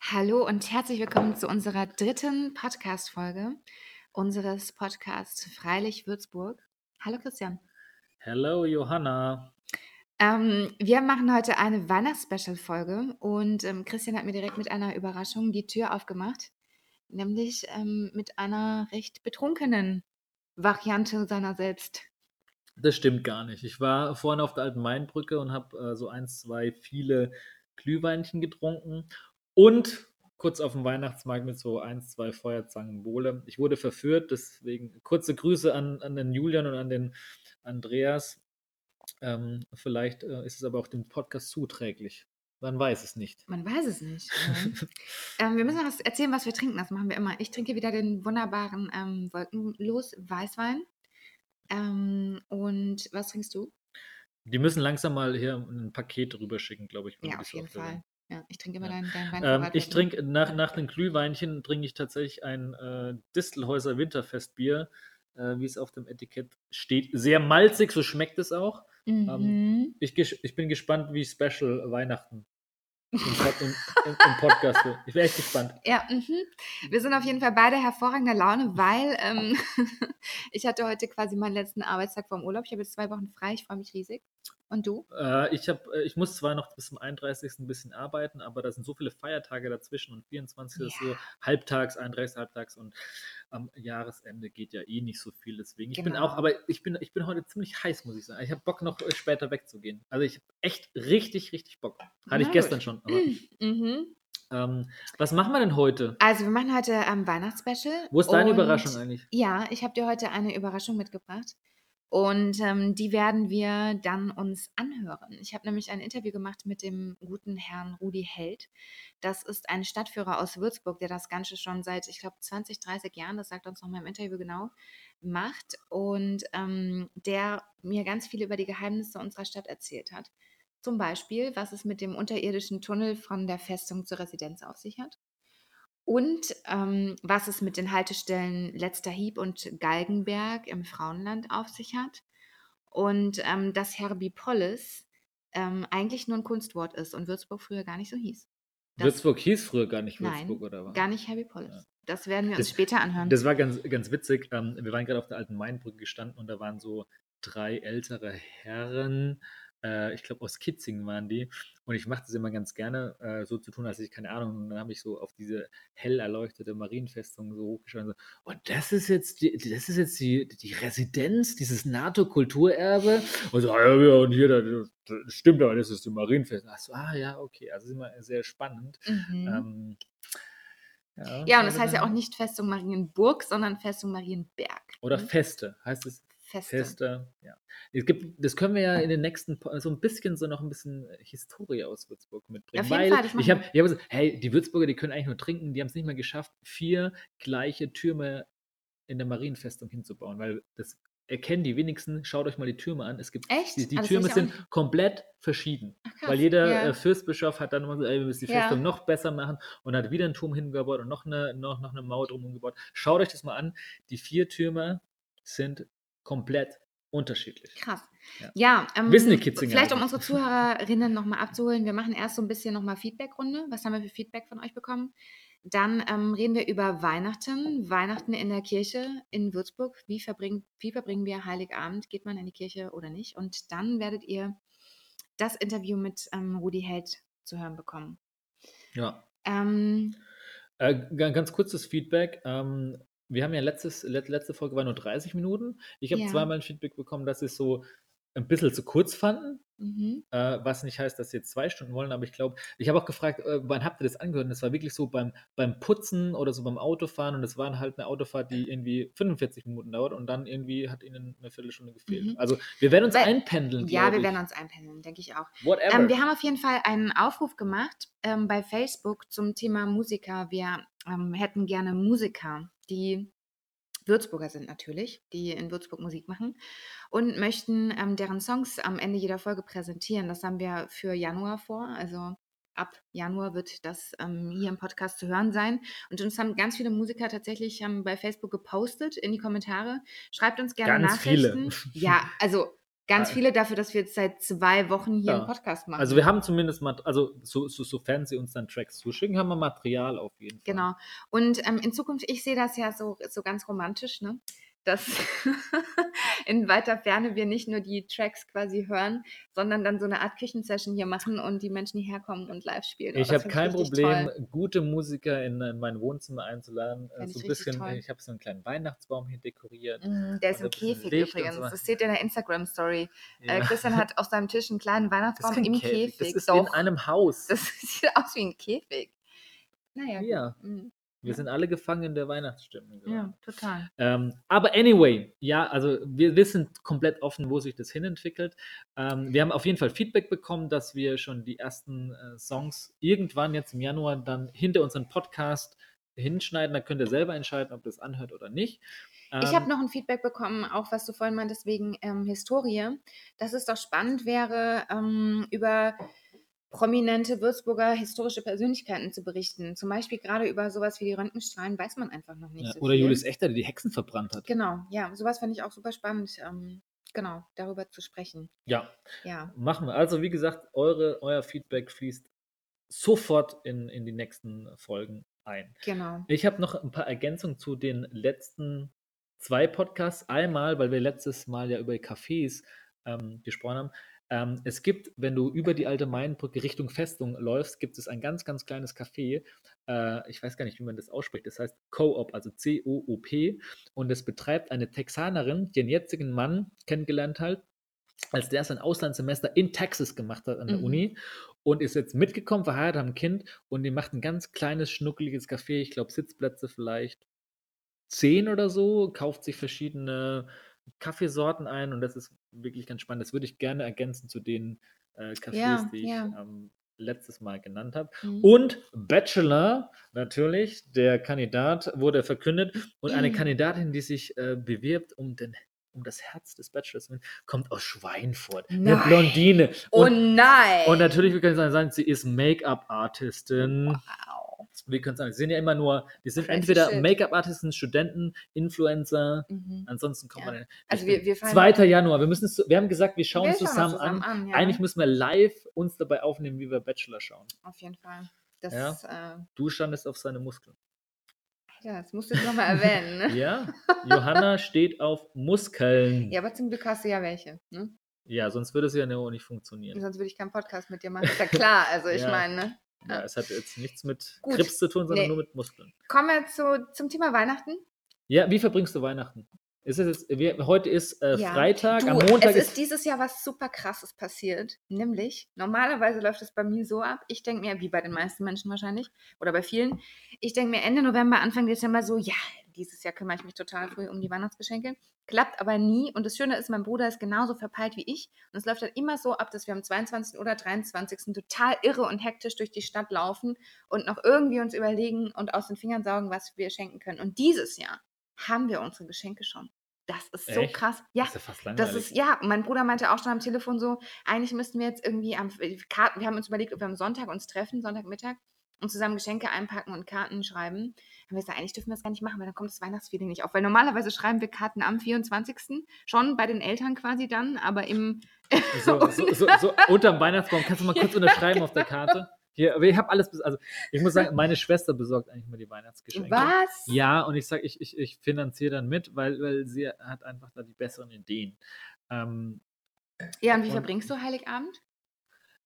Hallo und herzlich willkommen zu unserer dritten Podcast-Folge unseres Podcasts Freilich Würzburg. Hallo Christian. Hello Johanna. Ähm, wir machen heute eine Weihnachts-Special-Folge und ähm, Christian hat mir direkt mit einer Überraschung die Tür aufgemacht, nämlich ähm, mit einer recht betrunkenen Variante seiner selbst. Das stimmt gar nicht. Ich war vorhin auf der alten Mainbrücke und habe äh, so eins, zwei viele Glühweinchen getrunken und kurz auf dem Weihnachtsmarkt mit so eins, zwei Feuerzangen Bohle. Ich wurde verführt, deswegen kurze Grüße an, an den Julian und an den Andreas. Ähm, vielleicht äh, ist es aber auch dem Podcast zuträglich. Man weiß es nicht. Man weiß es nicht. ähm, wir müssen was erzählen, was wir trinken. Das machen wir immer. Ich trinke wieder den wunderbaren ähm, Wolkenlos Weißwein. Ähm, und was trinkst du? Die müssen langsam mal hier ein Paket rüberschicken, glaube ich. Ja, auf jeden Fall. Ja, ich trinke immer ja. deinen, deinen Wein. Ähm, ich trinke nach, nach den Glühweinchen trinke ich tatsächlich ein äh, Distelhäuser Winterfestbier, äh, wie es auf dem Etikett steht. Sehr malzig, so schmeckt es auch. Ähm, mhm. Ähm, ich, ich bin gespannt, wie Special Weihnachten im, im, im, Podcast. Ich bin echt gespannt. Ja, mhm. wir sind auf jeden Fall beide hervorragender Laune, weil ähm, ich hatte heute quasi meinen letzten Arbeitstag vom Urlaub. Ich habe jetzt zwei Wochen frei, ich freue mich riesig. Und du? Äh, ich, hab, äh, ich muss zwar noch bis zum 31. ein bisschen arbeiten, aber da sind so viele Feiertage dazwischen und 24 yeah. ist so halbtags, 31 halbtags und am Jahresende geht ja eh nicht so viel. Deswegen, ich genau. bin auch, aber ich bin, ich bin heute ziemlich heiß, muss ich sagen. Ich habe Bock, noch äh, später wegzugehen. Also ich habe echt richtig, richtig Bock. Hatte ich gestern schon. Aber, mhm. ähm, was machen wir denn heute? Also wir machen heute ähm, Weihnachtsspecial. Wo ist deine Überraschung eigentlich? Ja, ich habe dir heute eine Überraschung mitgebracht. Und ähm, die werden wir dann uns anhören. Ich habe nämlich ein Interview gemacht mit dem guten Herrn Rudi Held. Das ist ein Stadtführer aus Würzburg, der das Ganze schon seit, ich glaube, 20, 30 Jahren, das sagt uns noch mal im Interview genau, macht. Und ähm, der mir ganz viel über die Geheimnisse unserer Stadt erzählt hat. Zum Beispiel, was es mit dem unterirdischen Tunnel von der Festung zur Residenz auf sich hat. Und ähm, was es mit den Haltestellen Letzter Hieb und Galgenberg im Frauenland auf sich hat. Und ähm, dass Herbipolis ähm, eigentlich nur ein Kunstwort ist und Würzburg früher gar nicht so hieß. Das, Würzburg hieß früher gar nicht Würzburg, nein, oder was? Gar nicht Herbipolis. Ja. Das werden wir uns das, später anhören. Das war ganz, ganz witzig. Ähm, wir waren gerade auf der alten Mainbrücke gestanden und da waren so drei ältere Herren äh, ich glaube aus Kitzingen waren die. Und ich mache das immer ganz gerne, äh, so zu tun, als ich keine Ahnung. Und dann habe ich so auf diese hell erleuchtete Marienfestung so hochgeschaut. Und, so, und das ist jetzt die, das ist jetzt die, die Residenz, dieses NATO-Kulturerbe. Und so, ja, ja, und hier, das, das stimmt aber, das ist die Marienfestung. Ach so, ah ja, okay. Also ist immer sehr spannend. Mhm. Ähm, ja, ja, und das heißt ja auch nicht Festung Marienburg, sondern Festung Marienberg. Oder ne? Feste heißt es Feste. Feste, ja. Es gibt, das können wir ja in den nächsten, so ein bisschen so noch ein bisschen Historie aus Würzburg mitbringen. Auf jeden weil Fall, ich habe hab gesagt, hey, die Würzburger, die können eigentlich nur trinken, die haben es nicht mehr geschafft, vier gleiche Türme in der Marienfestung hinzubauen, weil das erkennen die wenigsten, schaut euch mal die Türme an. Es gibt Echt? die, die Türme sind komplett verschieden. Ach, weil jeder ja. äh, Fürstbischof hat dann immer gesagt, ey, wir müssen die Festung ja. noch besser machen und hat wieder einen Turm hingebaut und noch eine, noch, noch eine Mauer drumherum gebaut. Schaut euch das mal an. Die vier Türme sind komplett unterschiedlich. Krass. Ja, ja ähm, wissen die Kitzinger. Vielleicht um unsere Zuhörerinnen nochmal abzuholen, wir machen erst so ein bisschen nochmal Feedbackrunde. Was haben wir für Feedback von euch bekommen? Dann ähm, reden wir über Weihnachten, Weihnachten in der Kirche in Würzburg. Wie verbringen, wie verbringen wir Heiligabend? Geht man in die Kirche oder nicht? Und dann werdet ihr das Interview mit ähm, Rudi Held zu hören bekommen. Ja. Ähm, äh, ganz kurzes Feedback. Ähm, wir haben ja letztes, letzte Folge war nur 30 Minuten. Ich habe ja. zweimal ein Feedback bekommen, dass sie es so ein bisschen zu kurz fanden. Mhm. Äh, was nicht heißt, dass sie jetzt zwei Stunden wollen, aber ich glaube, ich habe auch gefragt, äh, wann habt ihr das angehört? Und das war wirklich so beim, beim Putzen oder so beim Autofahren und es war halt eine Autofahrt, die irgendwie 45 Minuten dauert und dann irgendwie hat ihnen eine Viertelstunde gefehlt. Mhm. Also wir werden uns Weil, einpendeln. Ja, wir ich. werden uns einpendeln, denke ich auch. Ähm, wir haben auf jeden Fall einen Aufruf gemacht ähm, bei Facebook zum Thema Musiker. Wir ähm, hätten gerne Musiker, die Würzburger sind natürlich, die in Würzburg Musik machen und möchten ähm, deren Songs am Ende jeder Folge präsentieren. Das haben wir für Januar vor. Also ab Januar wird das ähm, hier im Podcast zu hören sein. Und uns haben ganz viele Musiker tatsächlich ähm, bei Facebook gepostet in die Kommentare. Schreibt uns gerne ganz Nachrichten. Viele. Ja, also Ganz Ah, viele dafür, dass wir jetzt seit zwei Wochen hier Ja. einen Podcast machen. Also wir haben zumindest mal, also so, so, sofern sie uns dann Tracks zuschicken, haben wir Material auf jeden Fall. Genau. Und ähm, in Zukunft, ich sehe das ja so, so ganz romantisch, ne? Dass in weiter Ferne wir nicht nur die Tracks quasi hören, sondern dann so eine Art Küchensession hier machen und die Menschen hierher kommen und live spielen. Oh, Ich habe find kein Problem, toll. gute Musiker in, in mein Wohnzimmer einzuladen. Äh, ich so ein bisschen, toll. ich habe so einen kleinen Weihnachtsbaum hier dekoriert. Mm, Der ist Und im Käfig Licht übrigens. so. Das seht ihr in der Instagram-Story. Äh, Ja. Christian hat auf seinem Tisch einen kleinen Weihnachtsbaum im Käfig, Käfig. das ist Doch. in einem Haus. Das sieht aus wie ein Käfig. Naja. Ja. Mm, Wir sind alle gefangen in der Weihnachtsstimmung. ja, total. Ähm, aber anyway, ja, also wir, wir sind komplett offen, wo sich das hinentwickelt. Ähm, wir haben auf jeden Fall Feedback bekommen, dass wir schon die ersten äh, Songs irgendwann jetzt im Januar dann hinter unseren Podcast hinschneiden. Da könnt ihr selber entscheiden, ob das anhört oder nicht. Ich Ähm, habe noch ein Feedback bekommen, auch was du vorhin meintest, wegen ähm, Historie, dass es doch spannend wäre, ähm, über prominente Würzburger historische Persönlichkeiten zu berichten. Zum Beispiel gerade über sowas wie die Röntgenstrahlen weiß man einfach noch nicht ja, so oder viel. Julius Echter, der die Hexen verbrannt hat. Genau, ja, sowas fand ich auch super spannend, ähm, genau, darüber zu sprechen. Ja, Ja, machen wir. Also, wie gesagt, eure, euer Feedback fließt sofort in, in die nächsten Folgen ein. genau. Ich habe noch ein paar Ergänzungen zu den letzten zwei Podcasts. Einmal, weil wir letztes Mal ja über Cafés ähm, gesprochen haben. Ähm, es gibt, wenn du über die alte Mainbrücke Richtung Festung läufst, gibt es ein ganz, ganz kleines Café. Äh, ich weiß gar nicht, wie man das ausspricht. Das heißt Co-op, also C-O-O-P. Und es betreibt eine Texanerin, die ihren jetzigen Mann kennengelernt hat, als der sein Auslandssemester in Texas gemacht hat an der Mhm. Uni und ist jetzt mitgekommen, verheiratet, haben ein Kind und die macht ein ganz kleines, schnuckeliges Café, ich glaube Sitzplätze vielleicht zehn oder so, kauft sich verschiedene Kaffeesorten ein und das ist wirklich ganz spannend. Das würde ich gerne ergänzen zu den äh, Cafés, Ja, die ich ja. ähm, letztes Mal genannt habe. Mhm. Und Bachelor, natürlich, der Kandidat wurde verkündet und eine Mhm. Kandidatin, die sich äh, bewirbt um den um das Herz des Bachelors, kommt aus Schweinfurt. Eine Nein. Blondine. Oh Und, nein! und natürlich, wir können sagen, sie ist Make-up-Artistin. Wow. Wir können sagen, sie sind ja immer nur, die sind Crazy entweder. Make-up-Artisten, Studenten, Influencer. Mhm. Ansonsten kommt Ja. man. Also wir- wir fallen- 2. Januar. Wir müssen es, wir haben gesagt, wir schauen Wir zusammen, zusammen an. an, ja. Eigentlich müssen wir live uns dabei aufnehmen, wie wir Bachelor schauen. Auf jeden Fall. Das, Ja. äh, Du standest auf seine Muskeln. ja, das musst du jetzt nochmal erwähnen. Ne? Ja, Johanna steht auf Muskeln. Ja, aber zum Glück hast du ja welche. Ne? Ja, sonst würde es ja nicht funktionieren. Sonst würde ich keinen Podcast mit dir machen. Ist ja klar. Also ich Ja. meine, ne? Ja, es hat jetzt nichts mit Gut. Krebs zu tun, sondern Nee. nur mit Muskeln. Kommen wir zu, zum Thema Weihnachten. Ja, wie verbringst du Weihnachten? Ist es jetzt, wir, heute ist äh, Ja. Freitag, Du, am Montag es ist, ist dieses Jahr was super krasses passiert. Nämlich, normalerweise läuft es bei mir so ab. Ich denke mir, wie bei den meisten Menschen wahrscheinlich, oder bei vielen, ich denke mir Ende November, Anfang Dezember so, ja, dieses Jahr kümmere ich mich total früh um die Weihnachtsgeschenke. Klappt aber nie. Und das Schöne ist, mein Bruder ist genauso verpeilt wie ich. Und es läuft dann immer so ab, dass wir am 22. oder 23. total irre und hektisch durch die Stadt laufen und noch irgendwie uns überlegen und aus den Fingern saugen, was wir schenken können. Und dieses Jahr haben wir unsere Geschenke schon. Das ist so Echt? krass. Ja, ist ja fast langweilig. das ist, ja, mein Bruder meinte auch schon am Telefon so, eigentlich müssten wir jetzt irgendwie am Karten, wir haben uns überlegt, ob wir am Sonntag uns treffen, Sonntagmittag, und zusammen Geschenke einpacken und Karten schreiben. Haben wir gesagt, eigentlich dürfen wir das gar nicht machen, weil dann kommt das Weihnachtsfeeling nicht auf. Weil normalerweise schreiben wir Karten am 24. schon bei den Eltern quasi dann, aber im. so, so, so, so unterm Weihnachtsbaum. Kannst du mal kurz unterschreiben auf der Karte? Hier, aber ich habe alles, also ich muss sagen, meine Schwester besorgt eigentlich immer die Weihnachtsgeschenke. Was? Ja, und ich sage, ich, ich, ich finanziere dann mit, weil, weil sie hat einfach da die besseren Ideen. Ähm, Ja, und wie Und- verbringst du Heiligabend?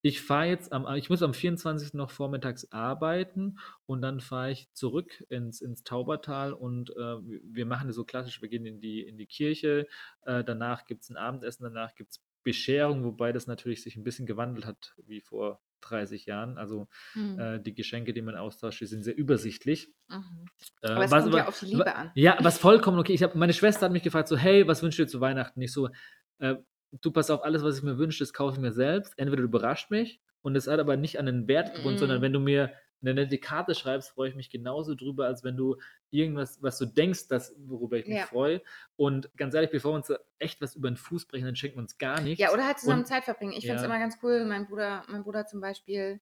Ich fahre jetzt am, ich muss am 24. noch vormittags arbeiten und dann fahre ich zurück ins, ins Taubertal und äh, wir machen das so klassisch, wir gehen in die, in die Kirche, äh, danach gibt es ein Abendessen, danach gibt es Bescherung, wobei das natürlich sich ein bisschen gewandelt hat wie vor 30 Jahren. Also Hm. äh, die Geschenke, die man austauscht, die sind sehr übersichtlich. Mhm. Äh, Aber es was kommt ja auf die Liebe an. Ja, was vollkommen okay. Ich hab, meine Schwester hat mich gefragt, so, hey, was wünschst du dir zu Weihnachten? Ich so, äh, du pass auf, alles, was ich mir wünsche, das kaufe ich mir selbst. Entweder du überrascht mich und es hat aber nicht an den Wert gebunden, Mm. sondern wenn du mir eine nette Karte schreibst, freue ich mich genauso drüber, als wenn du irgendwas, was du denkst, das, worüber ich mich Ja. freue. Und ganz ehrlich, bevor wir uns echt was über den Fuß brechen, dann schenken wir uns gar nichts. Ja, oder halt zusammen Und- Zeit verbringen. Ich finde es ja. immer ganz cool. Mein Bruder, mein Bruder zum Beispiel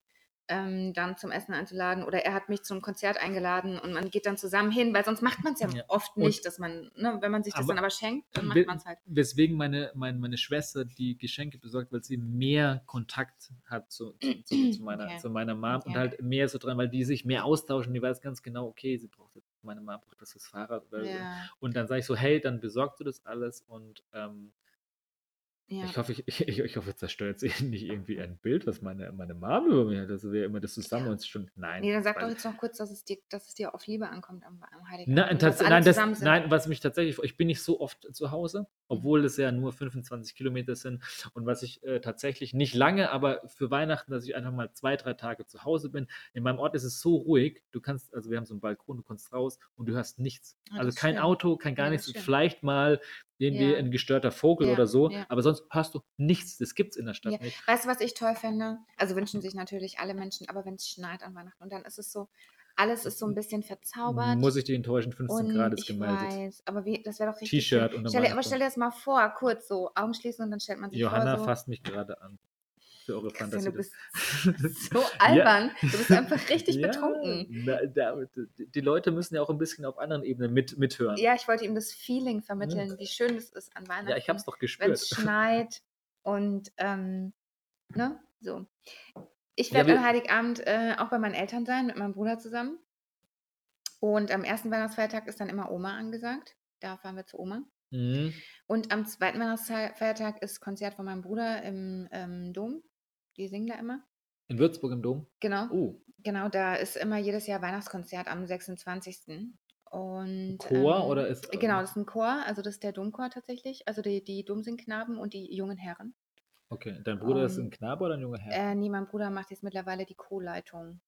ähm, dann zum Essen einzuladen oder er hat mich zum Konzert eingeladen und man geht dann zusammen hin, weil sonst macht man es ja, Ja. oft Und- nicht, dass man, ne, wenn man sich das Aber- dann aber schenkt, dann macht man es halt. Weswegen meine, meine, meine Schwester die Geschenke besorgt, weil sie mehr Kontakt hat zu, zu, zu, meiner, Okay. zu meiner Mom und Okay. halt mehr so dran, weil die sich mehr austauschen. Die weiß ganz genau, okay, sie braucht jetzt, meine Mom braucht das fürs Fahrrad oder so. Ja, Und dann sage ich so, hey, dann besorgst du das alles und ähm, ja. ich hoffe, ich, ich, ich hoffe, zerstört sie nicht irgendwie ein Bild, was meine, meine Mom über mir hat, dass wir immer das zusammen uns schon. Nein. Nee, dann sag doch jetzt noch kurz, dass es dir, dass es dir auf Liebe ankommt am, am Heiligen Nein, tats- nein, das, nein, was mich tatsächlich, ich bin nicht so oft zu Hause, obwohl es ja nur 25 Kilometer sind. Und was ich äh, tatsächlich nicht lange, aber für Weihnachten, dass ich einfach mal zwei, drei Tage zu Hause bin. In meinem Ort ist es so ruhig. Du kannst, also wir haben so einen Balkon, du kannst raus und du hörst nichts. Ah, also kein schön. Auto, kein gar Ja, nichts. Vielleicht mal irgendwie Ja. ein gestörter Vogel Ja, oder so, ja. aber sonst hörst du nichts. Das gibt es in der Stadt nicht. Weißt du, was ich toll finde? Also wünschen sich natürlich alle Menschen, aber wenn es schneit an Weihnachten und dann ist es so, alles ist so ein bisschen verzaubert. Muss ich dich enttäuschen, 15 und Grad ist ich gemeldet. weiß, aber wie, das wäre doch richtig T-Shirt und Stell aber stell dir das mal vor, kurz so, Augen schließen und dann stellt man sich Johanna vor, so, fasst mich gerade an. Für eure Fantasie. du bist so albern, du bist einfach richtig Ja, betrunken. na, da, die Leute müssen ja auch ein bisschen auf anderen Ebenen mit, mithören. Ja, ich wollte ihm das Feeling vermitteln, wie schön es ist an Weihnachten. Ja, ich habe es doch wenn gespürt. es schneit und ähm, ne, so. Ich Ja, werde am Heiligabend äh, auch bei meinen Eltern sein, mit meinem Bruder zusammen. Und am ersten Weihnachtsfeiertag ist dann immer Oma angesagt. Da fahren wir zu Oma. Mhm. Und am zweiten Weihnachtsfeiertag ist Konzert von meinem Bruder im ähm, Dom. Die singen da immer. In Würzburg im Dom. Genau. Oh, Genau, da ist immer jedes Jahr Weihnachtskonzert am 26. Und, Chor ähm, oder ist. Genau, das ist ein Chor, also das ist der Domchor tatsächlich. Also die, die Domsingknaben und die jungen Herren. Okay, dein Bruder ist ähm, ein Knabe oder ein junger Herr? Äh, nee, mein Bruder macht jetzt mittlerweile die Co-Leitung.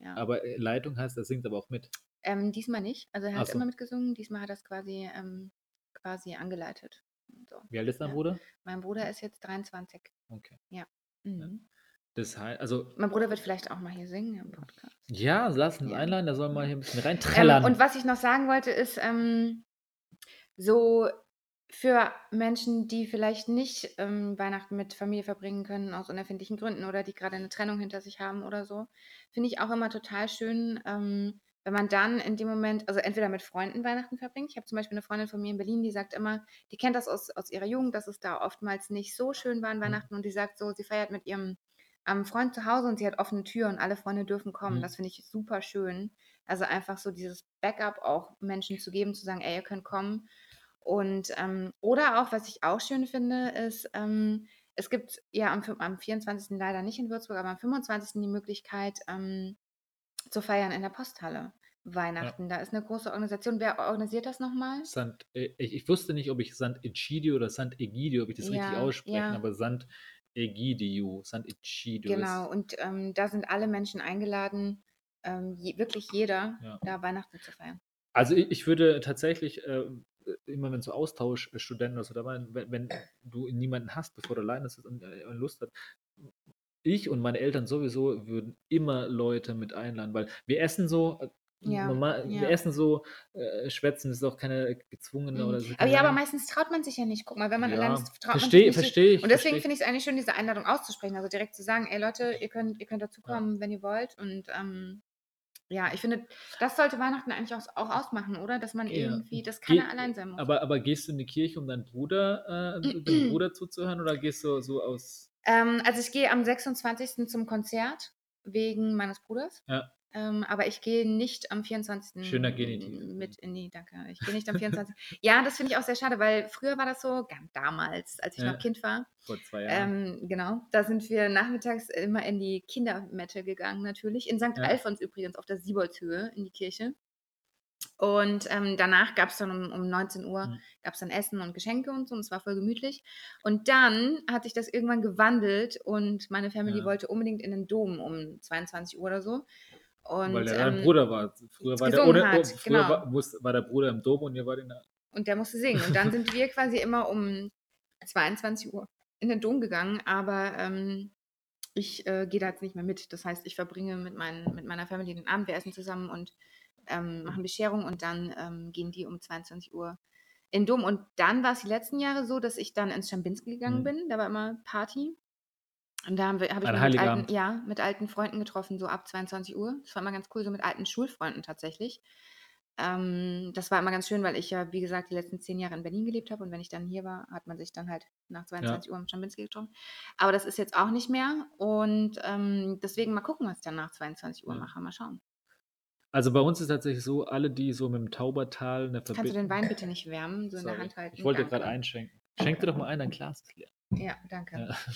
Ja. aber äh, Leitung heißt, er singt aber auch mit. Ähm, diesmal nicht. Also er hat so. immer mitgesungen, diesmal hat er es quasi, ähm, quasi angeleitet. So. Wie alt ist dein Ja. Bruder? Mein Bruder ist jetzt 23. Okay. Mhm. Das heißt, also, Mein Bruder wird vielleicht auch mal hier singen im Podcast. ja, lass uns Ja. einladen, der soll mal hier ein bisschen Ähm, reinträllern. und was ich noch sagen wollte, ist ähm, so für Menschen, die vielleicht nicht ähm, Weihnachten mit Familie verbringen können, aus unerfindlichen Gründen oder die gerade eine Trennung hinter sich haben oder so, finde ich auch immer total schön, ähm, wenn man dann in dem Moment, also entweder mit Freunden Weihnachten verbringt. Ich habe zum Beispiel eine Freundin von mir in Berlin, die sagt immer, die kennt das aus, aus ihrer Jugend, dass es da oftmals nicht so schön war an Weihnachten und die sagt so, sie feiert mit ihrem ähm, Freund zu Hause und sie hat offene Tür und alle Freunde dürfen kommen. Mhm. Das finde ich super schön. Also einfach so dieses Backup auch Menschen zu geben, zu sagen, ey, ihr könnt kommen. Und ähm, oder auch, was ich auch schön finde, ist, ähm, es gibt ja am, am 24. leider nicht in Würzburg, aber am 25. die Möglichkeit ähm, zu feiern in der Posthalle. Weihnachten. Da ist eine große Organisation. Wer organisiert das nochmal? Sant, äh, ich, ich wusste nicht, ob ich Sant Egidio oder Sant Egidio, ob ich das richtig Ja, ausspreche, ja. aber Sant Egidio, Sant Egidio. Genau. Und ähm, da sind alle Menschen eingeladen, ähm, je, wirklich jeder, Ja. da Weihnachten zu feiern. Also ich, ich würde tatsächlich, äh, immer wenn so Austauschstudenten oder so da waren, wenn, wenn du niemanden hast, bevor du alleine sitzt und, äh, Lust hat, ich und meine Eltern sowieso würden immer Leute mit einladen, weil wir essen so, äh, Ja, normal, wir ja. essen so, äh, schwätzen ist auch keine gezwungene Mhm. oder so. Aber ja, aber meistens traut man sich ja nicht. Guck mal, wenn man Ja, allein ist, traut man versteh- sich nicht. versteh ich, Und deswegen finde ich es eigentlich schön, diese Einladung auszusprechen. Also direkt zu sagen, ey Leute, ihr könnt, ihr könnt dazu Ja. wenn ihr wollt. Und ähm, ja, ich finde, das sollte Weihnachten eigentlich auch, auch ausmachen, oder? Dass man Ja. irgendwie, dass keiner Geh- allein sein muss. Aber, aber gehst du in die Kirche, um deinen Bruder, äh, dem Bruder zuzuhören oder gehst du so aus. Ähm, also ich gehe am 26. zum Konzert wegen meines Bruders. Ja. Ähm, aber ich gehe nicht am 24. Schöner Genitiv. mit in die, danke. Ich gehe nicht am 24. ja, das finde ich auch sehr schade, weil früher war das so, damals, als ich Ja. noch Kind war, Vor zwei Jahren? ähm, genau, da sind wir nachmittags immer in die Kindermette gegangen natürlich. In St. Ja. Alfons übrigens, auf der Sieboldshöhe in die Kirche. Und ähm, danach gab es dann um, um 19 Uhr Mhm. gab's dann Essen und Geschenke und so und es war voll gemütlich. Und dann hat sich das irgendwann gewandelt und meine Family Ja. wollte unbedingt in den Dom um 22 Uhr oder so. Und, Weil der ähm, Bruder war. Früher war der ohne, hat, früher genau. war, muss, war der Bruder im Dom und ihr wart in der. und der musste singen. Und dann sind wir quasi immer um 22 Uhr in den Dom gegangen, aber ähm, ich äh, gehe da jetzt nicht mehr mit. Das heißt, ich verbringe mit, meinen, mit meiner Family den Abend, wir essen zusammen und ähm, machen Bescherung und dann ähm, gehen die um 22 Uhr in den Dom. Und dann war es die letzten Jahre so, dass ich dann ins Schambinski gegangen Mhm. bin. Da war immer Party. Und da habe ich An mich mit alten ja, mit alten Freunden getroffen, so ab 22:00. Das war immer ganz cool, so mit alten Schulfreunden tatsächlich. Ähm, das war immer ganz schön, weil ich ja, wie gesagt, die letzten 10 Jahre in Berlin gelebt habe und wenn ich dann hier war, hat man sich dann halt nach Ja. 22:00 im Stambinski getroffen. Aber das ist jetzt auch nicht mehr und, ähm, deswegen mal gucken, was ich dann nach 22:00 Ja. mache. Mal schauen. Also, bei uns ist tatsächlich so, alle, die so mit dem Taubertal 'ne Kannst du den Wein bitte nicht wärmen, so in der Sorry. Hand halten? Ich wollte Danke. einschenken. Schenk dir doch mal ein, dein Glas ist leer. Ja, danke. Ja.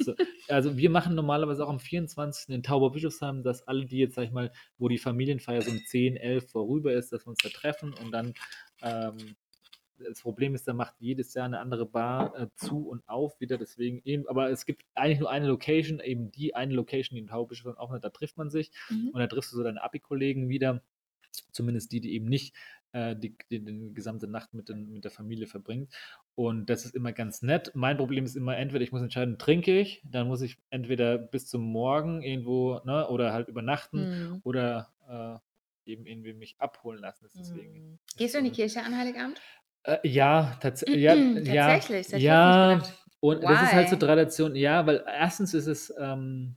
So, also, wir machen normalerweise auch am 24. in Tauberbischofsheim, dass alle, die jetzt, sage ich mal wo die Familienfeier so um 10, 11 vorüber ist, dass wir uns da treffen und dann ähm, das Problem ist, da macht jedes Jahr 'ne andere Bar, äh, zu und auf wieder, deswegen eben aber es gibt eigentlich nur eine Location, eben die eine Location, die in Tauberbischofsheim aufhat, da trifft man sich Mhm. und da triffst du so deine Abi-Kollegen wieder, zumindest die, die eben nicht, äh, die die die gesamte Nacht mit den mit der Familie verbringt. Und das ist immer ganz nett. Mein Problem ist immer entweder ich muss entscheiden, trinke ich, dann muss ich entweder bis zum Morgen irgendwo, ne, oder halt übernachten Mhm. oder, äh, eben irgendwie mich abholen lassen. Deswegen Mhm. ist, Gehst du in die Kirche an Heiligabend? Äh, ja, tats ja, ja, Tatsächlich? Das ja. Und das ist halt so Why? Tradition ja, weil erstens ist es, ähm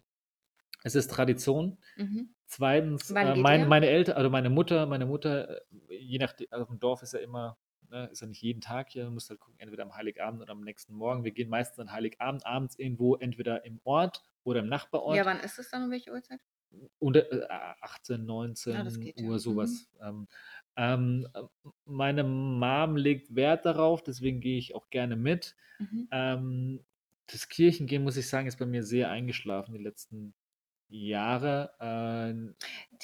es ist Tradition. Mhm. 2., Wann äh, mein meine Elter also, meine Mutter meine Mutter, äh, je nachde also, auf'm Dorf ist ja immer ne, ist ja nicht jeden Tag hier, musst halt gucken, entweder am Heiligabend oder am nächsten Morgen. Wir gehen meistens an Heiligabend abends irgendwo entweder im Ort oder im Nachbarort. Ja, wann ist es dann, um welche Uhrzeit? Unter äh, 18, Ja, das 19 geht ja. Uhr, Mhm. was. Ähm, ähm, meine Mom legt Wert darauf, deswegen gehe ich auch gerne mit. Mhm. Ähm, das Kirchengehen, muss ich sagen, ist bei mir sehr eingeschlafen die letzten Jahre. Ähm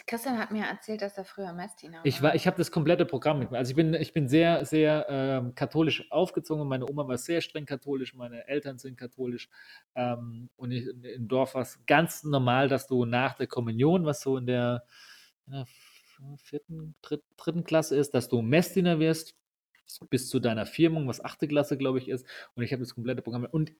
Christian hat mir erzählt, dass er früher Messdiener Ich war. war ich habe das komplette Programm mit mir. Also, ich bin ich bin sehr, sehr, ähm, katholisch aufgezogen. Meine Oma war sehr streng katholisch, meine Eltern sind katholisch. Ähm, und i im Dorf war's ganz normal, dass du nach der Kommunion, was so in der, ja, v 4., dritt 3. Klasse ist, dass du Messdiener wirst bis zu deiner Firmung, was 8. Klasse, glaube ich, ist. Und ich habe das komplette Programm und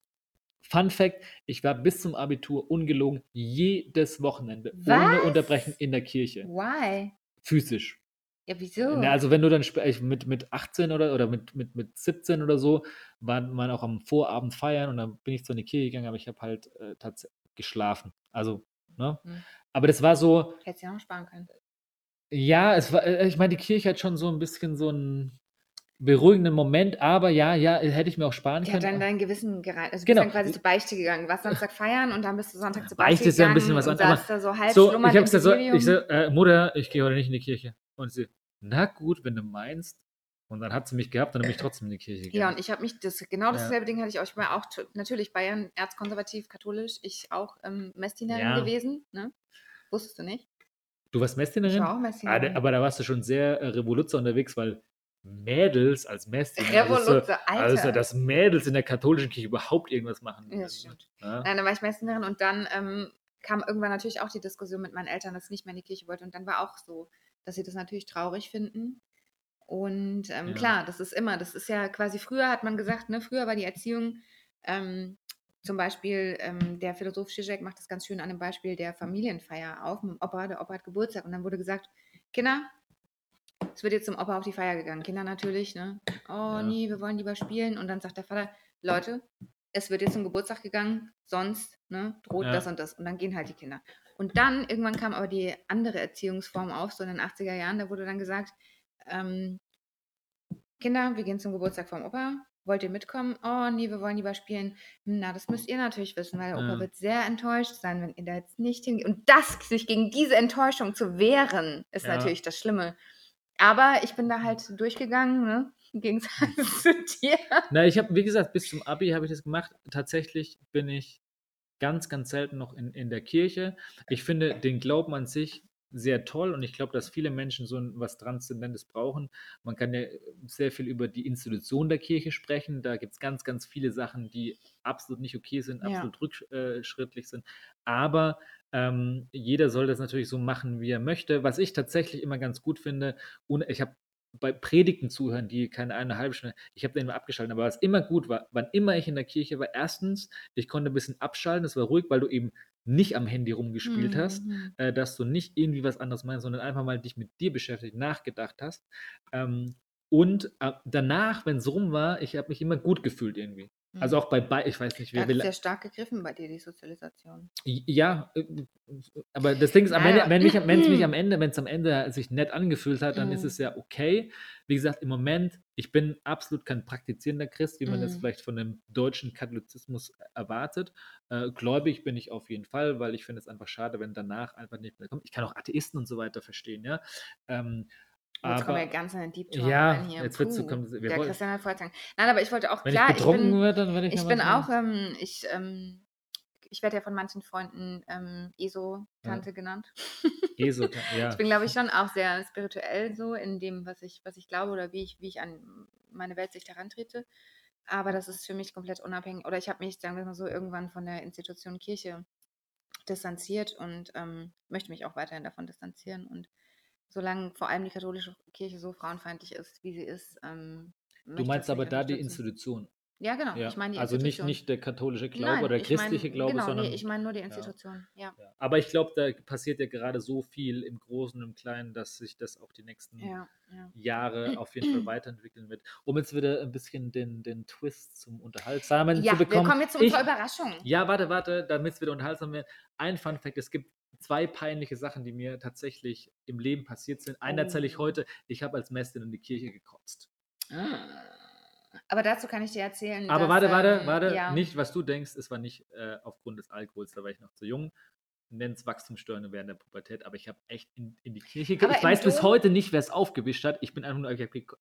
Fun Fact: Ich war bis zum Abitur ungelogen jedes Wochenende ohne Unterbrechen Was? in der Kirche. Why? Physisch. Ja, Na, wieso? also, wenn du dann mit mit 18 oder oder mit mit mit 17 oder so, waren waren auch am Vorabend feiern und dann bin ich zwar in die Kirche gegangen, aber ich habe halt, äh, tats geschlafen. Also, ne? Mhm. Aber das war so Hättest dir auch sparen können. Ja, es war äh, ich meine, die Kirche hat schon so 'n bisschen so 'n beruhigenden Moment, aber ja, ja, hätte ich mir auch sparen Die können. dann dein Gewissen gerei also, du bist Genau. dann quasi zur Beichte gegangen. Warst Samstag feiern und dann bist du Sonntag zur Beichte Beichte ist ja 'n bisschen was anderes, da so halb so, ich habe gesagt so ich so. „Äh, Mutter, ich gehe heute nicht in die Kirche.“ Und sie: „Na gut, wenn du meinst.“ Und dann hat sie mich gehabt und dann bin ich trotzdem in die Kirche Ja, gegangen. und ich habe mich das genau Ja. dasselbe Ding hatte ich auch. Ich war auch natürlich Bayern, erzkonservativ, katholisch. Ich auch, ähm, Messdienerin Ja. gewesen, ne? Wusstest du nicht? Du warst Ich Messdienerin? war auch Ah, Messdienerin. aber da warst du schon sehr, äh, Revoluzer unterwegs, weil Mädels als Messdiener, das ist so Revoluzer, also, Alter. dass Mädels in der katholischen Kirche überhaupt irgendwas machen, Ja, das stimmt. ne? Nein, dann war ich Messdienerin und dann, ähm, kam irgendwann natürlich auch die Diskussion mit meinen Eltern, dass ich nicht mehr in die Kirche wollte und dann war auch so, dass sie das natürlich traurig finden. Und, ähm, Ja. klar, das ist immer das ist ja quasi früher hat man gesagt, ne, früher war die Erziehung, ähm, zum Beispiel, ähm, der Philosoph Žižek macht das ganz schön an dem Beispiel der Familienfeier auf mit'm Opa. Der Opa hat Geburtstag und dann wurde gesagt: „Kinder, es wird jetzt zum Opa auf die Feier gegangen.“ Kinder natürlich, ne: „Oh Ja. ne, wir wollen lieber spielen.“ Und dann sagt der Vater: „Leute, es wird jetzt zum Geburtstag gegangen, sonst, ne, droht das Ja. und das.“ Und dann gehen halt die Kinder. Und dann irgendwann kam aber die andere Erziehungsform auf, so in den 80er Jahren, da wurde dann gesagt, ähm: „Kinder, wir gehen zum Geburtstag vom Opa. Wollt ihr mitkommen?“ „Oh ne, wir wollen lieber spielen.“ „Hm, na, das müsst ihr natürlich wissen, weil der Opa Ja. wird sehr enttäuscht sein, wenn ihr da jetzt nicht hingeht.“ Und das sich gegen diese Enttäuschung zu wehren, ist Ja. natürlich das Schlimme. Aber ich bin da halt durchgegangen, ne, im Gegensatz zu dir. Na, ich habe wie gesagt, bis zum Abi habe ich das gemacht. Tatsächlich bin ich ganz, ganz selten noch in in der Kirche. Ich finde den Glauben an sich sehr toll und ich glaube, dass viele Menschen so 'n was Transzendentes brauchen. Man kann ja sehr viel über die Institution der Kirche sprechen. Da gibt's ganz, ganz viele Sachen, die absolut nicht okay sind, Ja. absolut rücksch äh, schrittlich sind. Aber, ähm, jeder soll das natürlich so machen, wie er möchte. Was ich tatsächlich immer ganz gut finde und ich habe bei Predigten zuhören, die keine eine 1/2 Stunde ich habe den immer abgeschaltet, aber was immer gut war, wann immer ich in der Kirche war, erstens, ich konnte 'n bisschen abschalten, es war ruhig, weil du eben nicht am Handy rumgespielt hast, Mhm. äh, dass du nicht irgendwie was anderes meinst, sondern einfach mal dich mit dir beschäftigt, nachgedacht hast. Ähm, und, äh, danach, wenn's rum war, ich habe mich immer gut gefühlt irgendwie. Also auch bei, bei ich weiß nicht, wer hat es will. sehr stark gegriffen bei dir, die Sozialisation. Ja, äh, aber das Ding ist, am Nein, Ende, aber- wenn mich, es mich am Ende, wenn es am Ende sich nett angefühlt hat, dann ist Mhm. es ja okay. Wie gesagt, im Moment, ich bin absolut kein praktizierender Christ, wie man das Mhm. vielleicht von dem deutschen Katholizismus erwartet. Äh, gläubig bin ich auf jeden Fall, weil ich finde es einfach schade, wenn danach einfach nicht mehr kommt. Ich kann auch Atheisten und so weiter verstehen, ja. Ähm, Jetzt kommen wir ganz in den Deep Talk Ja, rein hier. jetzt Puh, kommen- wir der wollen- Christian hat Vollzang. Nein, aber ich wollte auch, wenn klar, ich ich betrunken bin, werde, dann werde ich ich bin auch, ähm, ich, ähm, ich werde ja von manchen Freunden ähm, ESO-Tante genannt. ESO, ja. Ich bin, glaube ich, schon auch sehr spirituell so in dem, was ich, was ich glaube oder wie ich, wie ich an meine Weltsicht herantrete. Aber das ist für mich komplett unabhängig. Oder ich habe mich, sagen wir mal so, irgendwann von der Institution Kirche distanziert und ähm, möchte mich auch weiterhin davon distanzieren. Und solange vor allem die katholische Kirche so frauenfeindlich ist, wie sie ist, ähm, Du meinst aber da die. Institution. Ja, genau. Ja. Ich meine also nicht, nicht der katholische Glaube Nein, oder mein- christliche Glaube, genau, sondern. Nee, ich meine nur die Institution. Ja. ja. Aber ich glaube, da passiert ja gerade so viel im Großen und im Kleinen, dass sich das auch die nächsten Ja, ja. Jahre auf jeden Fall weiterentwickeln wird. Um jetzt wieder ein bisschen den, den Twist zum Unterhaltsamen Ja, zu wir bekommen. kommen jetzt zu unserer Überraschung. ja, warte, warte, damit es wieder unterhaltsam wird. Ein Fun Fact: Es gibt zwei peinliche Sachen, die mir tatsächlich im Leben passiert sind. Einen erzähle ich Oh. heute. Ich habe als Messin in die Kirche gekotzt. Aber dazu kann ich dir erzählen. Aber dass, warte, warte, ähm, warte. Ja, Nicht, was du denkst, es war nicht äh, aufgrund des Alkohols, da war ich noch zu jung. Nennt es Wachstumsstörungen während der Pubertät, aber ich habe echt in, in die Kirche ge Aber Ich weiß bis Dom- heute nicht, wer es aufgewischt hat. Ich bin einfach nur ich aber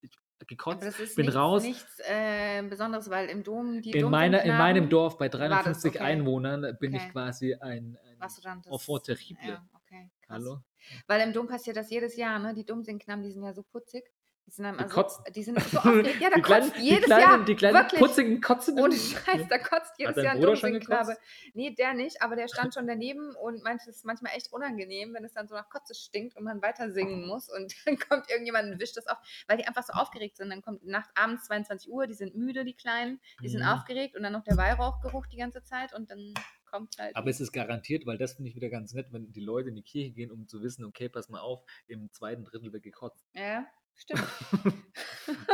gekotzt. ist bin nichts, raus. nichts äh, Besonderes, weil im Dom die In, meiner, in meinem Dorf bei das 350 okay? Einwohnern bin Okay. ich quasi ein, ein Dann das, Enfant terrible. Ja, okay. Krass. Hallo? Weil im Dom passiert das jedes Jahr, ne? Die Domsingknaben, die sind ja so putzig. Die sind, dann also, die sind so aufgeregt. Ja, da die kleinen, kotzt jedes die kleinen, Jahr. die kleinen wirklich. putzigen Kotzen. Ohne Scheiß, da kotzt jedes Jahr ein gekotzt? Nee, der nicht, aber der stand schon daneben und meinte, es ist manchmal echt unangenehm, wenn es dann so nach Kotze stinkt und man weiter singen muss und dann kommt irgendjemand und wischt das auf, weil die einfach so aufgeregt sind. Dann kommt Nacht abends 22 Uhr, die sind müde, die Kleinen, die sind Mhm. aufgeregt und dann noch der Weihrauchgeruch die ganze Zeit und dann kommt halt. Aber es ist garantiert, weil das finde ich wieder ganz nett, wenn die Leute in die Kirche gehen, um zu wissen, okay, pass mal auf, im zweiten Drittel wird gekotzt. ja, stimmt.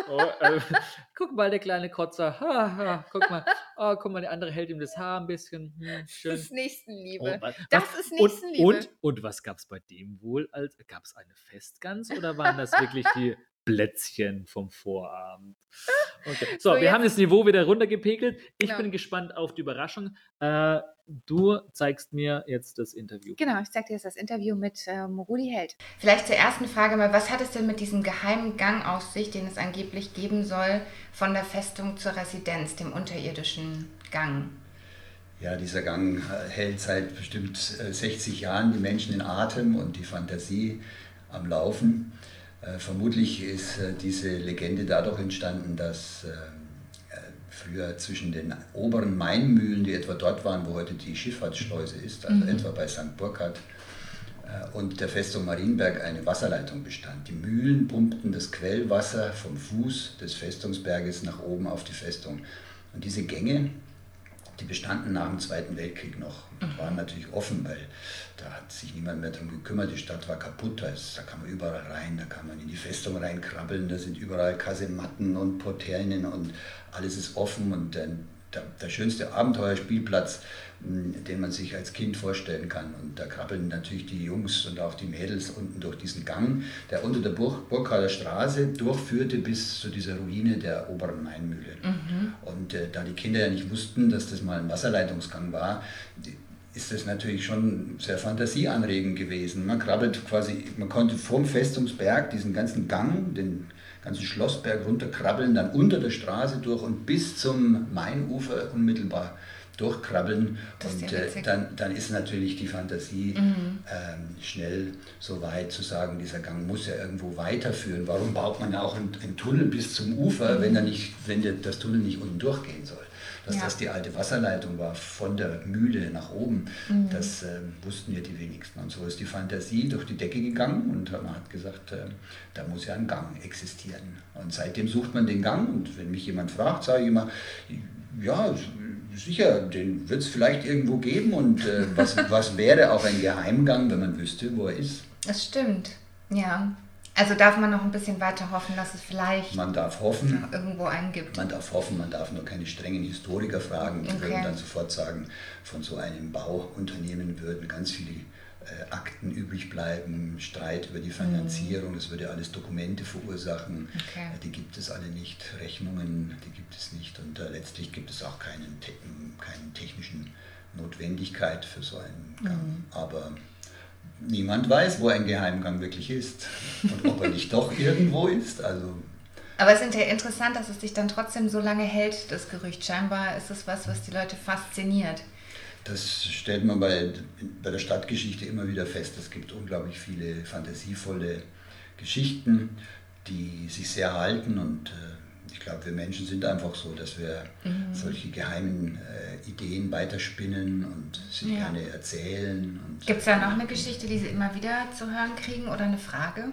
Oh, äh, guck mal, der kleine Kotzer. Ha, ha, guck mal. Oh, guck mal, der andere hält ihm das Haar ein bisschen. Hm, Das schön. ist Nächstenliebe. Oh, was, Das was- ist und, Nächstenliebe. und, und was gab es bei dem wohl? Gab es eine Festgans oder waren das wirklich die Plätzchen vom Vorabend? Okay. So, So, wir jetzt- haben das Niveau wieder runtergepegelt. Ich Genau. bin gespannt auf die Überraschung. Äh, du zeigst mir jetzt das Interview. Genau, ich zeig dir jetzt das Interview mit ähm, Rudi Held. Vielleicht zur ersten Frage mal, was hat es denn mit diesem geheimen Gang auf sich, den es angeblich geben soll, von der Festung zur Residenz, dem unterirdischen Gang? Ja, dieser Gang äh, hält seit bestimmt äh, 60 Jahren die Menschen in Atem und die Fantasie am Laufen. Äh, Vermutlich ist äh, diese Legende dadurch entstanden, dass ähm, äh, früher zwischen den oberen Mainmühlen, die etwa dort waren, wo heute die Schifffahrtsschleuse ist, also etwa bei St. Burkhard, äh, und der Festung Marienberg eine Wasserleitung bestand. Die Mühlen pumpten das Quellwasser vom Fuß des Festungsberges nach oben auf die Festung. Und diese Gänge, die bestanden nach dem Zweiten Weltkrieg noch und waren natürlich offen, weil da hat sich niemand mehr darum gekümmert. Die Stadt war kaputt, da, ist, da kann man überall rein, da kann man in die Festung reinkrabbeln, da sind überall Kasematten und Poternen und alles ist offen und dann der, der schönste Abenteuerspielplatz, den man sich als Kind vorstellen kann. Und da krabbeln natürlich die Jungs und auch die Mädels unten durch diesen Gang, der unter der Burg, Burghaler Straße durchführte bis zu dieser Ruine der oberen Mainmühle. Und äh, da die Kinder ja nicht wussten, dass das mal ein Wasserleitungsgang war, die, ist das natürlich schon sehr fantasieanregend gewesen. Man krabbelt quasi, man konnte vom Festungsberg diesen ganzen Gang, den ganzen Schlossberg runterkrabbeln, dann unter der Straße durch und bis zum Mainufer unmittelbar durchkrabbeln. Das und ja äh, dann, dann ist natürlich die Fantasie Mhm. ähm, schnell so weit zu sagen, dieser Gang muss ja irgendwo weiterführen. Warum baut man ja auch einen, einen Tunnel bis zum Ufer, wenn, er nicht, wenn der, das Tunnel nicht unten durchgehen soll? Dass Ja. das die alte Wasserleitung war von der Mühle nach oben, Mhm. das ähm, wussten ja die wenigsten. Und so ist die Fantasie durch die Decke gegangen und man hat gesagt, ähm, da muss ja ein Gang existieren. Und seitdem sucht man den Gang und wenn mich jemand fragt, sage ich immer, ja, sicher, den wird es vielleicht irgendwo geben und äh, was, was wäre auch ein Geheimgang, wenn man wüsste, wo er ist. Das stimmt, ja. Also darf man noch ein bisschen weiter hoffen, dass es vielleicht man darf hoffen, irgendwo einen gibt. Man darf hoffen, man darf nur keine strengen Historiker fragen. Die okay. würden dann sofort sagen, von so einem Bauunternehmen würden ganz viele äh, Akten übrig bleiben, Streit über die Finanzierung, mhm. das würde alles Dokumente verursachen. Okay. Äh, die gibt es alle nicht, Rechnungen, die gibt es nicht und äh, letztlich gibt es auch keinen, keinen technischen Notwendigkeit für so einen Gang. Mhm. Aber niemand weiß, wo ein Geheimgang wirklich ist und ob er nicht doch irgendwo ist. Also aber es ist ja interessant, dass es sich dann trotzdem so lange hält, das Gerücht. Scheinbar ist es was, was die Leute fasziniert. Das stellt man bei, bei der Stadtgeschichte immer wieder fest. Es gibt unglaublich viele fantasievolle Geschichten, die sich sehr halten und äh, ich glaube, wir Menschen sind einfach so, dass wir mhm. solche geheimen äh, Ideen weiterspinnen und sie ja. gerne erzählen. Gibt es da noch eine Geschichte, die Sie immer wieder zu hören kriegen oder eine Frage?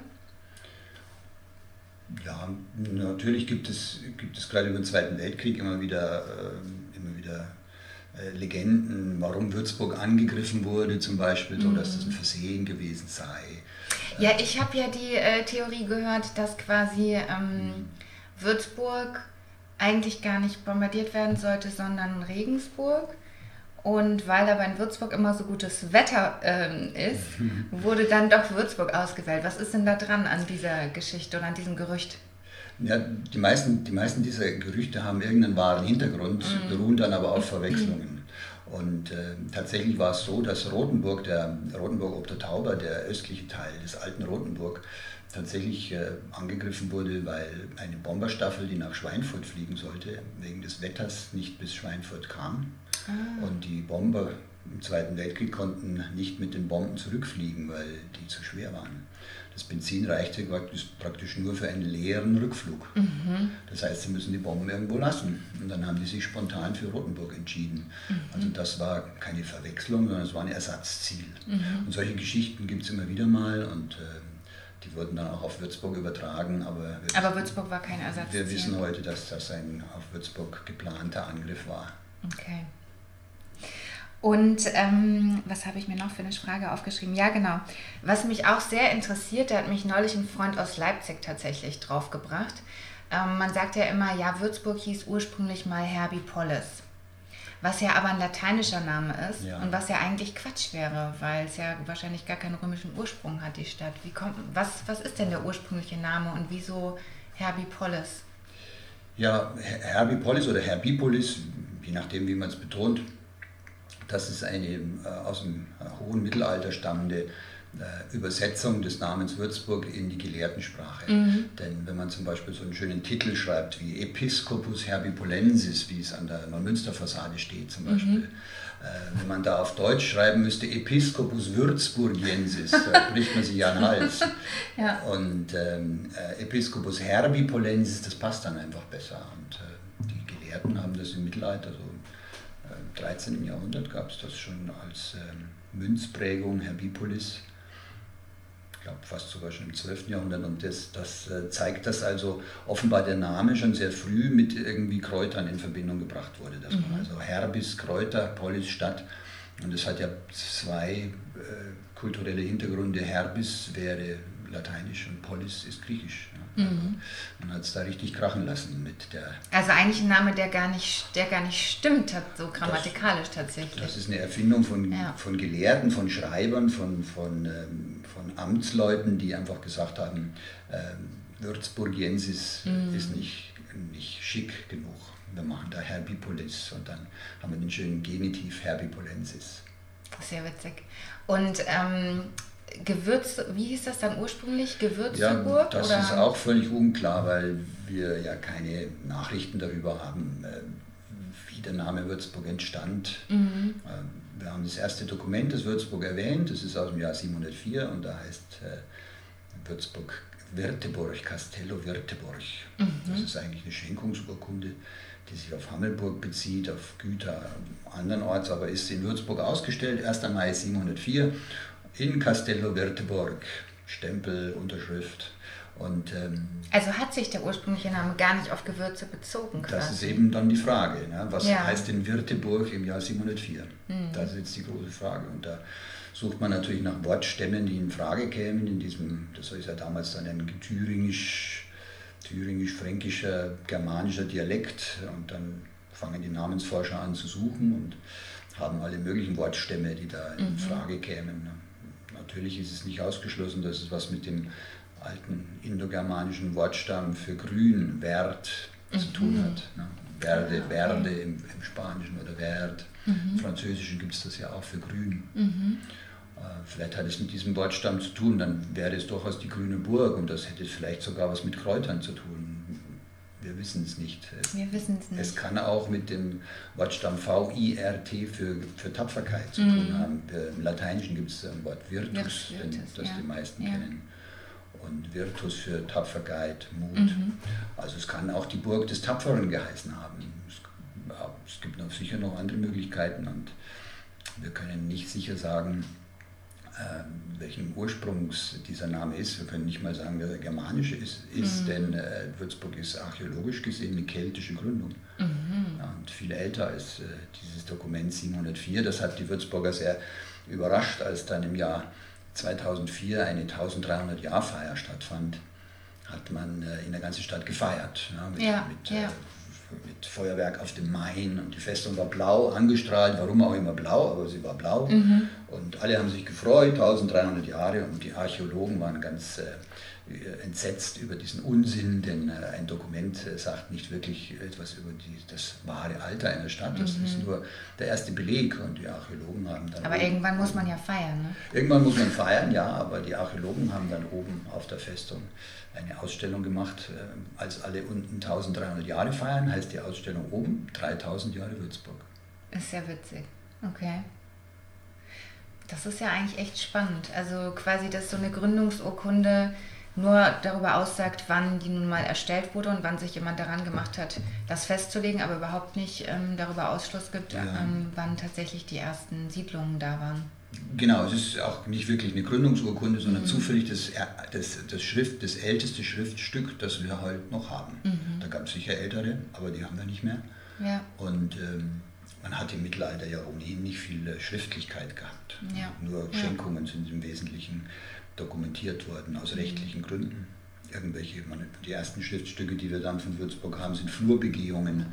Ja, natürlich gibt es, gibt es gerade über den Zweiten Weltkrieg immer wieder, äh, immer wieder äh, Legenden, warum Würzburg angegriffen wurde, zum Beispiel, so dass das ein mhm. Versehen gewesen sei. Ja, ich habe ja die äh, Theorie gehört, dass quasi ähm, mhm. Würzburg eigentlich gar nicht bombardiert werden sollte, sondern Regensburg. Und weil aber in Würzburg immer so gutes Wetter ähm, ist, mhm. wurde dann doch Würzburg ausgewählt. Was ist denn da dran an dieser Geschichte oder an diesem Gerücht? Ja, die meisten, die meisten dieser Gerüchte haben irgendeinen wahren Hintergrund, mhm. beruhen dann aber auf Verwechslungen. Und äh, tatsächlich war es so, dass Rothenburg, der Rothenburg ob der Tauber, der östliche Teil des alten Rothenburg, tatsächlich äh, angegriffen wurde, weil eine Bomberstaffel, die nach Schweinfurt fliegen sollte, wegen des Wetters nicht bis Schweinfurt kam. Ah. Und die Bomber im Zweiten Weltkrieg konnten nicht mit den Bomben zurückfliegen, weil die zu schwer waren. Das Benzin reichte praktisch nur für einen leeren Rückflug. Mhm. Das heißt, sie müssen die Bomben irgendwo lassen. Und dann haben die sich spontan für Rotenburg entschieden. Mhm. Also das war keine Verwechslung, sondern es war ein Ersatzziel. Mhm. Und solche Geschichten gibt es immer wieder mal und äh, die wurden dann auch auf Würzburg übertragen. Aber, wir aber Würzburg war kein Ersatzziel. Wir wissen heute, dass das ein auf Würzburg geplanter Angriff war. Okay. Und ähm, was habe ich mir noch für eine Frage aufgeschrieben? Ja, genau. Was mich auch sehr interessiert, da hat mich neulich ein Freund aus Leipzig tatsächlich draufgebracht. Ähm, man sagt ja immer, ja, Würzburg hieß ursprünglich mal Herbipollis. Was ja aber ein lateinischer Name ist ja. und was ja eigentlich Quatsch wäre, weil es ja wahrscheinlich gar keinen römischen Ursprung hat, die Stadt. Wie kommt, was, was ist denn der ursprüngliche Name und wieso Herbipollis? Ja, Herbipollis oder Herbipolis, je nachdem, wie man es betont, das ist eine äh, aus dem hohen Mittelalter stammende äh, Übersetzung des Namens Würzburg in die Gelehrtensprache. Mhm. Denn wenn man zum Beispiel so einen schönen Titel schreibt wie Episcopus Herbipolensis, wie es an der Neumünsterfassade steht zum Beispiel, mhm. äh, wenn man da auf Deutsch schreiben müsste Episcopus Würzburgiensis, da bricht man sich an den Hals. ja. Und ähm, äh, Episcopus Herbipolensis, das passt dann einfach besser. Und äh, die Gelehrten haben das im Mittelalter so 13. Jahrhundert gab es das schon als ähm, Münzprägung, Herbipolis. Ich glaube fast sogar schon im 12. Jahrhundert. Und das, das äh, zeigt, dass also offenbar der Name schon sehr früh mit irgendwie Kräutern in Verbindung gebracht wurde. Dass mhm. man also Herbis, Kräuter, Polis, Stadt. Und das hat ja zwei äh, kulturelle Hintergründe. Herbis wäre lateinisch und Polis ist griechisch. Ja. Mhm. Man hat es da richtig krachen lassen mit der. Also eigentlich ein Name, der gar nicht, der gar nicht stimmt, so grammatikalisch das, tatsächlich. Das ist eine Erfindung von, ja. von Gelehrten, von Schreibern, von, von, ähm, von Amtsleuten, die einfach gesagt haben, ähm, Würzburgiensis mhm. ist nicht, nicht schick genug. Wir machen da Herbipolis und dann haben wir den schönen Genitiv Herbipolensis. Sehr witzig. Und ähm, Gewürz, wie hieß das dann ursprünglich? Gewürzeburg? Ja, das oder? ist auch völlig unklar, weil wir ja keine Nachrichten darüber haben, äh, wie der Name Würzburg entstand. Mhm. Äh, wir haben das erste Dokument des Würzburg erwähnt, das ist aus dem Jahr 704 und da heißt äh, Würzburg Wirteburg, Castello Wirteburg. Mhm. Das ist eigentlich eine Schenkungsurkunde, die sich auf Hammelburg bezieht, auf Güter andernorts, aber ist in Würzburg ausgestellt, 1. Mai 704 in Castello Verteborg, Stempel, Unterschrift. Und, ähm, also hat sich der ursprüngliche Name gar nicht auf Gewürze bezogen? Quasi. Das ist eben dann die Frage. Ne? Was Ja. heißt denn Wirteburg im Jahr 704? Mhm. Das ist jetzt die große Frage. Und da sucht man natürlich nach Wortstämmen, die in Frage kämen. In diesem, das ist ja damals dann ein thüringisch, thüringisch-fränkischer, germanischer Dialekt. Und dann fangen die Namensforscher an zu suchen und haben alle möglichen Wortstämme, die da in Mhm. Frage kämen. ne? Natürlich ist es nicht ausgeschlossen, dass es was mit dem alten indogermanischen Wortstamm für grün, Wert, zu tun hat. Ne? Verde, Mhm. Ah. Verde im, im Spanischen oder Verd. Im Französischen gibt es das ja auch für grün. Mhm. Äh, Vielleicht hat es mit diesem Wortstamm zu tun, dann wäre es durchaus die grüne Burg und das hätte vielleicht sogar was mit Kräutern zu tun. Wir wissen es nicht. Es, Wir wissen es nicht. es kann auch mit dem Wortstamm V-I-R-T für, für Tapferkeit zu Mhm. tun haben. Äh, Im Lateinischen gibt es ein Wort Virtus, Virtus, den, das ja. die meisten Ja. kennen. Und Virtus für Tapferkeit, Mut. Mhm. Also es kann auch die Burg des Tapferen geheißen haben. Es, es gibt noch sicher noch andere Möglichkeiten und wir können nicht sicher sagen, welchen Ursprungs dieser Name ist. Wir können nicht mal sagen, dass er germanisch ist, ist Mhm. denn äh, Würzburg ist archäologisch gesehen eine keltische Gründung. Mhm. Ja, und viel älter als äh, dieses Dokument 704. Das hat die Würzburger sehr überrascht, als dann im Jahr 2004 eine 1300-Jahr-Feier stattfand. Hat man äh, in der ganzen Stadt gefeiert. Ja, mit, Ja, mit. Äh, mit Feuerwerk auf dem Main und die Festung war blau angestrahlt, warum auch immer blau, aber sie war blau. Mhm. Und alle haben sich gefreut, 1300 Jahre, und die Archäologen waren ganz äh, entsetzt über diesen Unsinn, denn äh, ein Dokument äh, sagt nicht wirklich etwas über die, das wahre Alter einer Stadt, das ist nur der erste Beleg und die Archäologen haben dann. Mhm. Aber irgendwann muss man ja feiern, ne? Irgendwann muss man feiern, ja, aber die Archäologen haben dann oben auf der Festung eine Ausstellung gemacht, äh, als alle unten 1300 Jahre feiern, heißt die Ausstellung oben 3000 Jahre Würzburg. Ist ja witzig. Okay. Das ist ja eigentlich echt spannend. Also quasi, dass so eine Gründungsurkunde nur darüber aussagt, wann die nun mal erstellt wurde und wann sich jemand daran gemacht hat, das festzulegen, aber überhaupt nicht ähm, darüber Ausschluss gibt, Ja. ähm, wann tatsächlich die ersten Siedlungen da waren. Genau, es ist auch nicht wirklich eine Gründungsurkunde, sondern Mhm. zufällig das, das, das, Schrift, das älteste Schriftstück, das wir heute noch haben. Mhm. Da gab es sicher ältere, aber die haben wir nicht mehr. Ja, Und ähm, man hat im Mittelalter ja ohnehin nicht viel äh, Schriftlichkeit gehabt. Ja. Nur Ja. Schenkungen sind im Wesentlichen dokumentiert worden, Mhm. aus rechtlichen Gründen. Irgendwelche, man, die ersten Schriftstücke, die wir dann von Würzburg haben, sind Flurbegehungen. Ähm,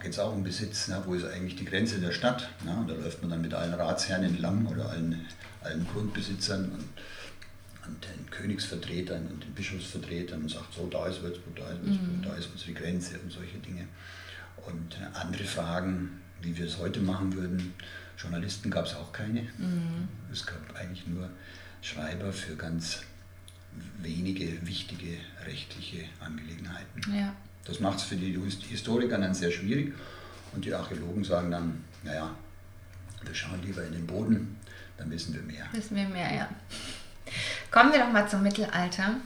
geht es auch um Besitz, ne? wo ist eigentlich die Grenze der Stadt? Ne? Und da läuft man dann mit allen Ratsherren entlang oder allen, allen Grundbesitzern und, und den Königsvertretern und den Bischofsvertretern und sagt, so, da ist Würzburg, da ist Würzburg, da ist unsere Grenze und solche Dinge. Und äh, andere Fragen, wie wir es heute machen würden, Journalisten gab es auch keine. Es gab eigentlich nur Schreiber für ganz wenige wichtige rechtliche Angelegenheiten. ja. Das macht es für die His- Historiker dann sehr schwierig und die Archäologen sagen dann, naja, wir schauen lieber in den Boden, dann wissen wir mehr. Wissen wir mehr, ja. Kommen wir doch mal zum Mittelalter.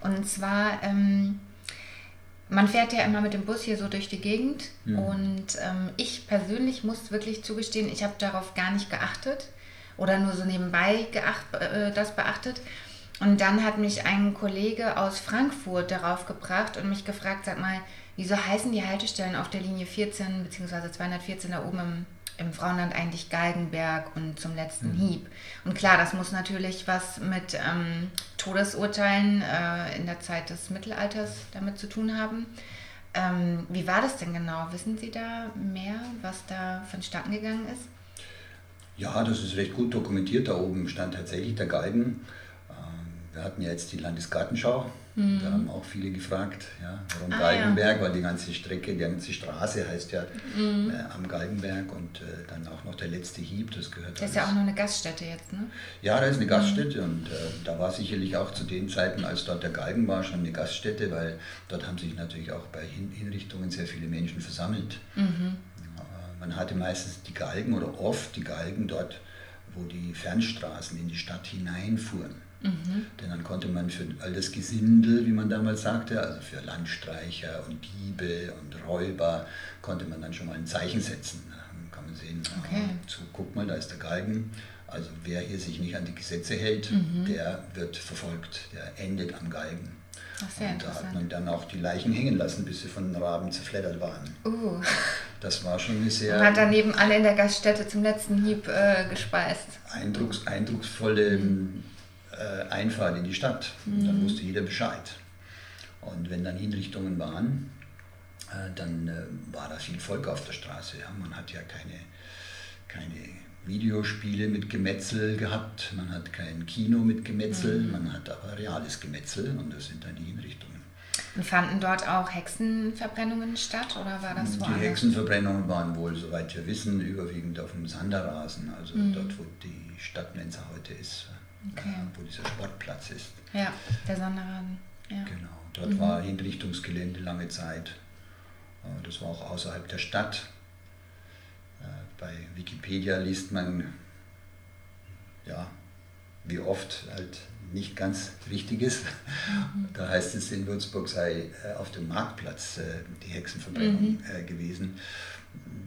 Und zwar, ähm, man fährt ja immer mit dem Bus hier so durch die Gegend. Mhm. Und ähm, ich persönlich muss wirklich zugestehen, ich habe darauf gar nicht geachtet. Oder nur so nebenbei geacht, äh, das beachtet. Und dann hat mich ein Kollege aus Frankfurt darauf gebracht und mich gefragt, sag mal, wieso heißen die Haltestellen auf der Linie 14 bzw. 214 da oben im, im Frauenland eigentlich Galgenberg und zum letzten Hieb? Und klar, das muss natürlich was mit ähm, Todesurteilen äh, in der Zeit des Mittelalters damit zu tun haben. Ähm, wie war das denn genau? Wissen Sie da mehr, was da vonstatten gegangen ist? Ja, das ist recht gut dokumentiert. Da oben stand tatsächlich der Galgen. Wir hatten ja jetzt die Landesgartenschau. Da haben auch viele gefragt, ja, warum Mhm. Ah, Galgenberg, weil die ganze Strecke, die ganze Straße heißt ja äh, am Galgenberg und äh, dann auch noch der letzte Hieb, das gehört Das ist ja auch nur eine Gaststätte jetzt, ne? Ja, da ist eine Gaststätte und äh, da war sicherlich auch zu den Zeiten, als dort der Galgen war, schon eine Gaststätte, weil dort haben sich natürlich auch bei Hin Hinrichtungen sehr viele Menschen versammelt. Mhm. Man hatte meistens die Galgen oder oft die Galgen dort, wo die Fernstraßen in die Stadt hineinfuhren. Mhm. Denn dann konnte man für all das Gesindel, wie man damals sagte, also für Landstreicher und Diebe und Räuber, konnte man dann schon mal ein Zeichen setzen. Da kann man man sehen, Okay. zu, guck mal, da ist der Galgen. Also wer hier sich nicht an die Gesetze hält, Mhm. der wird verfolgt, der endet am Galgen. Ach, und da hat man dann auch die Leichen hängen lassen, bis sie von den Raben zerfleddert waren. Uh, Das war schon eine sehr hat daneben alle in der Gaststätte zum letzten Hieb äh, gespeist. eindrucks, eindrucksvolle äh, Einfahrt in die Stadt. Und dann wusste jeder Bescheid. Und wenn dann Hinrichtungen waren, äh, dann äh, war da viel Volk auf der Straße. Ja. Man hat ja keine, keine Videospiele mit Gemetzel gehabt, man hat kein Kino mit Gemetzel, man hat aber reales Gemetzel und das sind dann die Hinrichtungen. Und fanden dort auch Hexenverbrennungen statt oder war das Die woanders? Hexenverbrennungen waren wohl, soweit wir wissen, überwiegend auf dem Sanderrasen, also Mhm. dort, wo die Stadt Menzer heute ist, Okay. äh, wo dieser Sportplatz ist. Ja, der Sonderrasen. Ja. Genau, dort Mhm. war Hinrichtungsgelände lange Zeit. Äh, Das war auch außerhalb der Stadt. Äh, Bei Wikipedia liest man, ja, wie oft halt nicht ganz richtig ist. Mhm. Da heißt es, in Würzburg sei äh, auf dem Marktplatz die Hexenverbrennung Mhm. gewesen.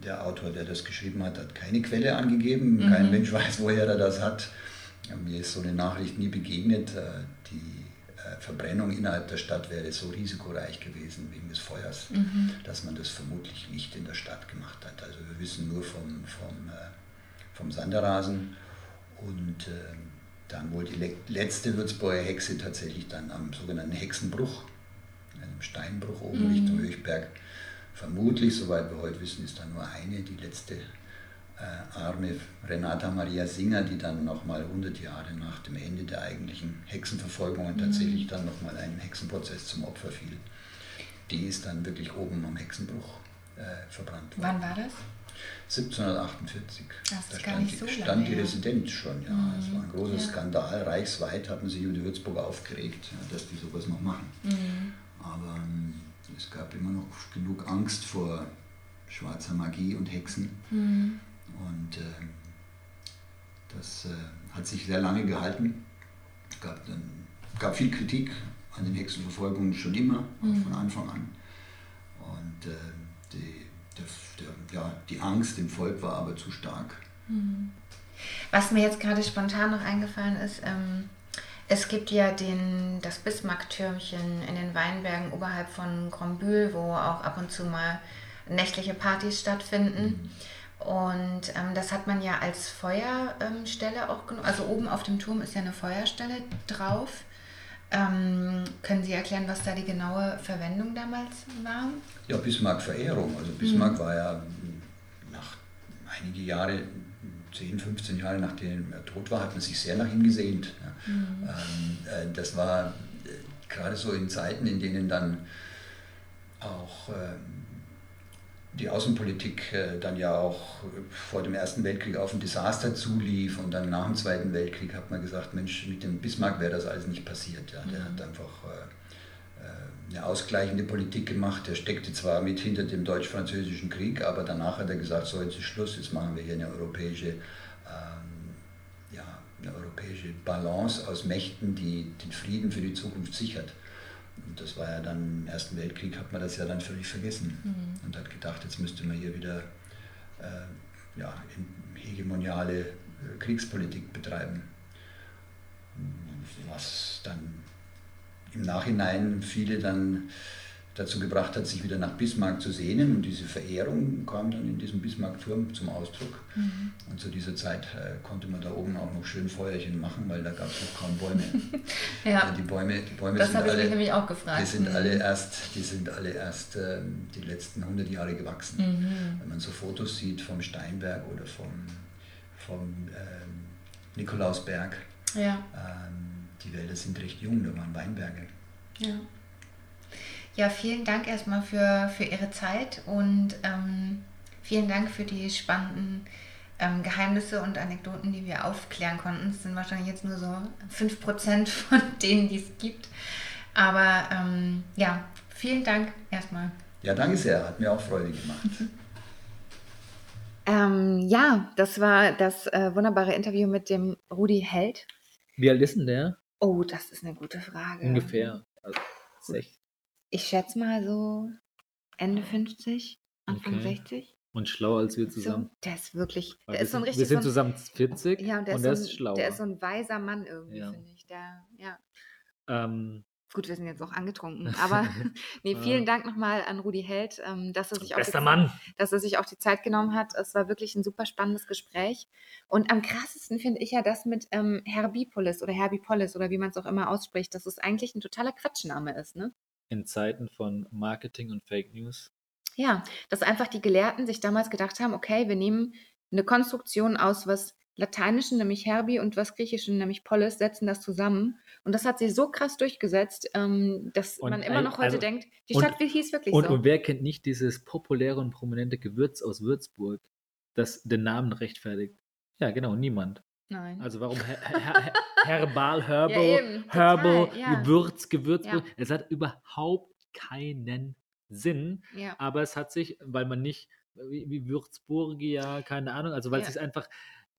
Der Autor, der das geschrieben hat, hat keine Quelle angegeben. Mhm. Kein Mensch weiß, woher er das hat. Ja, Mir ist so eine Nachricht nie begegnet. Äh, Die äh, Verbrennung innerhalb der Stadt wäre so risikoreich gewesen wegen des Feuers, Mhm. dass man das vermutlich nicht in der Stadt gemacht hat. Also wir wissen nur vom, vom, äh, vom Sanderrasen und dann wohl die le letzte Würzburger Hexe tatsächlich dann am sogenannten Hexenbruch, einem Steinbruch oben Mhm. Richtung Höchberg. Vermutlich, soweit wir heute wissen, ist da nur eine, die letzte arme Renata Maria Singer, die dann nochmal 100 Jahre nach dem Ende der eigentlichen Hexenverfolgungen tatsächlich dann nochmal einem Hexenprozess zum Opfer fiel. Die ist dann wirklich oben am Hexenbruch äh, verbrannt worden. Wann war das? 1748. Das da stand, so stand lange die. Residenz schon, ja. Mhm. Es war ein großer Ja. Skandal. Reichsweit hatten sich über die Würzburger aufgeregt, ja, dass die sowas noch machen. Mhm. Aber ähm, es gab immer noch genug Angst vor schwarzer Magie und Hexen. Mhm. Und ähm, das äh, hat sich sehr lange gehalten. Es gab, dann, gab viel Kritik an den Hexenverfolgungen schon immer, Mhm. von Anfang an. Und äh, die, der, der, ja, die Angst im Volk war aber zu stark. Was mir jetzt gerade spontan noch eingefallen ist, ähm, es gibt ja den, das Bismarck-Türmchen in den Weinbergen oberhalb von Grombühl, wo auch ab und zu mal nächtliche Partys stattfinden. Und ähm, das hat man ja als Feuerstelle auch genommen. Also oben auf dem Turm ist ja eine Feuerstelle drauf. Ähm, können Sie erklären, was da die genaue Verwendung damals war? Ja, Bismarck-Verehrung. Also Bismarck war ja nach einige Jahre, 10, 15 Jahre nachdem er tot war, hat man sich sehr nach ihm gesehnt. Ja. Ähm, äh, das war äh, gerade so in Zeiten, in denen dann auch ähm, die Außenpolitik äh, dann ja auch vor dem Ersten Weltkrieg auf ein Desaster zulief und dann nach dem Zweiten Weltkrieg hat man gesagt, Mensch, mit dem Bismarck wäre das alles nicht passiert. Ja. Der hat einfach äh, äh, eine ausgleichende Politik gemacht. Er steckte zwar mit hinter dem deutsch-französischen Krieg, aber danach hat er gesagt, so jetzt ist Schluss, jetzt machen wir hier eine europäische, ähm, ja, eine europäische Balance aus Mächten, die den Frieden für die Zukunft sichert. Und das war ja dann im Ersten Weltkrieg, hat man das ja dann völlig vergessen und hat gedacht, jetzt müsste man hier wieder äh, ja, hegemoniale äh, Kriegspolitik betreiben. Was dann im Nachhinein viele dann dazu gebracht hat, sich wieder nach Bismarck zu sehnen. Und diese Verehrung kam dann in diesem Bismarck-Turm zum Ausdruck. Und zu dieser Zeit äh, konnte man da oben auch noch schön Feuerchen machen, weil da gab es noch kaum Bäume. Ja, die Bäume, die Bäume das sind habe ich mich alle, nämlich auch gefragt. die sind Mhm. alle erst, die sind alle erst ähm, die letzten 100 Jahre gewachsen. Mhm. Wenn man so Fotos sieht vom Steinberg oder vom, vom ähm, Nikolausberg, Ja. ähm, die Wälder sind recht jung, da waren Weinberge. Ja. Ja, vielen Dank erstmal für, für Ihre Zeit und ähm, vielen Dank für die spannenden ähm, Geheimnisse und Anekdoten, die wir aufklären konnten. Es sind wahrscheinlich jetzt nur so 5% von denen, die es gibt. Aber ähm, ja, vielen Dank erstmal. Ja, danke sehr, hat mir auch Freude gemacht. Ähm, ja, das war das äh, wunderbare Interview mit dem Rudi Held. Wie alt ist denn der? Oh, das ist eine gute Frage. Ungefähr. Also, sech- Ich schätze mal so Ende 50, Anfang Okay. 60. Und schlauer als wir So, zusammen. der ist wirklich, der wir ist so ein sind, wir richtig sind so ein, zusammen 40 ja, und der und ist, der so ist ein, schlauer. der ist so ein weiser Mann irgendwie, Ja. finde ich. Der, ja. Ähm, Gut, wir sind jetzt auch angetrunken, aber nee, vielen Dank nochmal an Rudi Held, ähm, dass er sich auch die bester Zeit- Mann. dass er sich auch die Zeit genommen hat. Es war wirklich ein super spannendes Gespräch. Und am krassesten finde ich ja das mit ähm, Herbipolis oder Herbipolis oder wie man es auch immer ausspricht, dass es eigentlich ein totaler Quatschname ist, ne? In Zeiten von Marketing und Fake News. Ja, dass einfach die Gelehrten sich damals gedacht haben, okay, wir nehmen eine Konstruktion aus was Lateinischen, nämlich Herbi, und was Griechischen, nämlich Polis, setzen das zusammen. Und das hat sich so krass durchgesetzt, ähm, dass Und man immer noch heute also- denkt, die und- Stadt hieß wirklich Und, so. und wer kennt nicht dieses populäre und prominente Gewürz aus Würzburg, das den Namen rechtfertigt? Ja, genau, niemand. Nein. Also warum Her Her Her Herbal, Herbal, eben, Herbal, ja. Gewürz, Gewürzburg? Ja. Es hat überhaupt keinen Sinn, ja. aber es hat sich, weil man nicht, wie, Würzburgia, keine Ahnung, also weil Ja. es sich einfach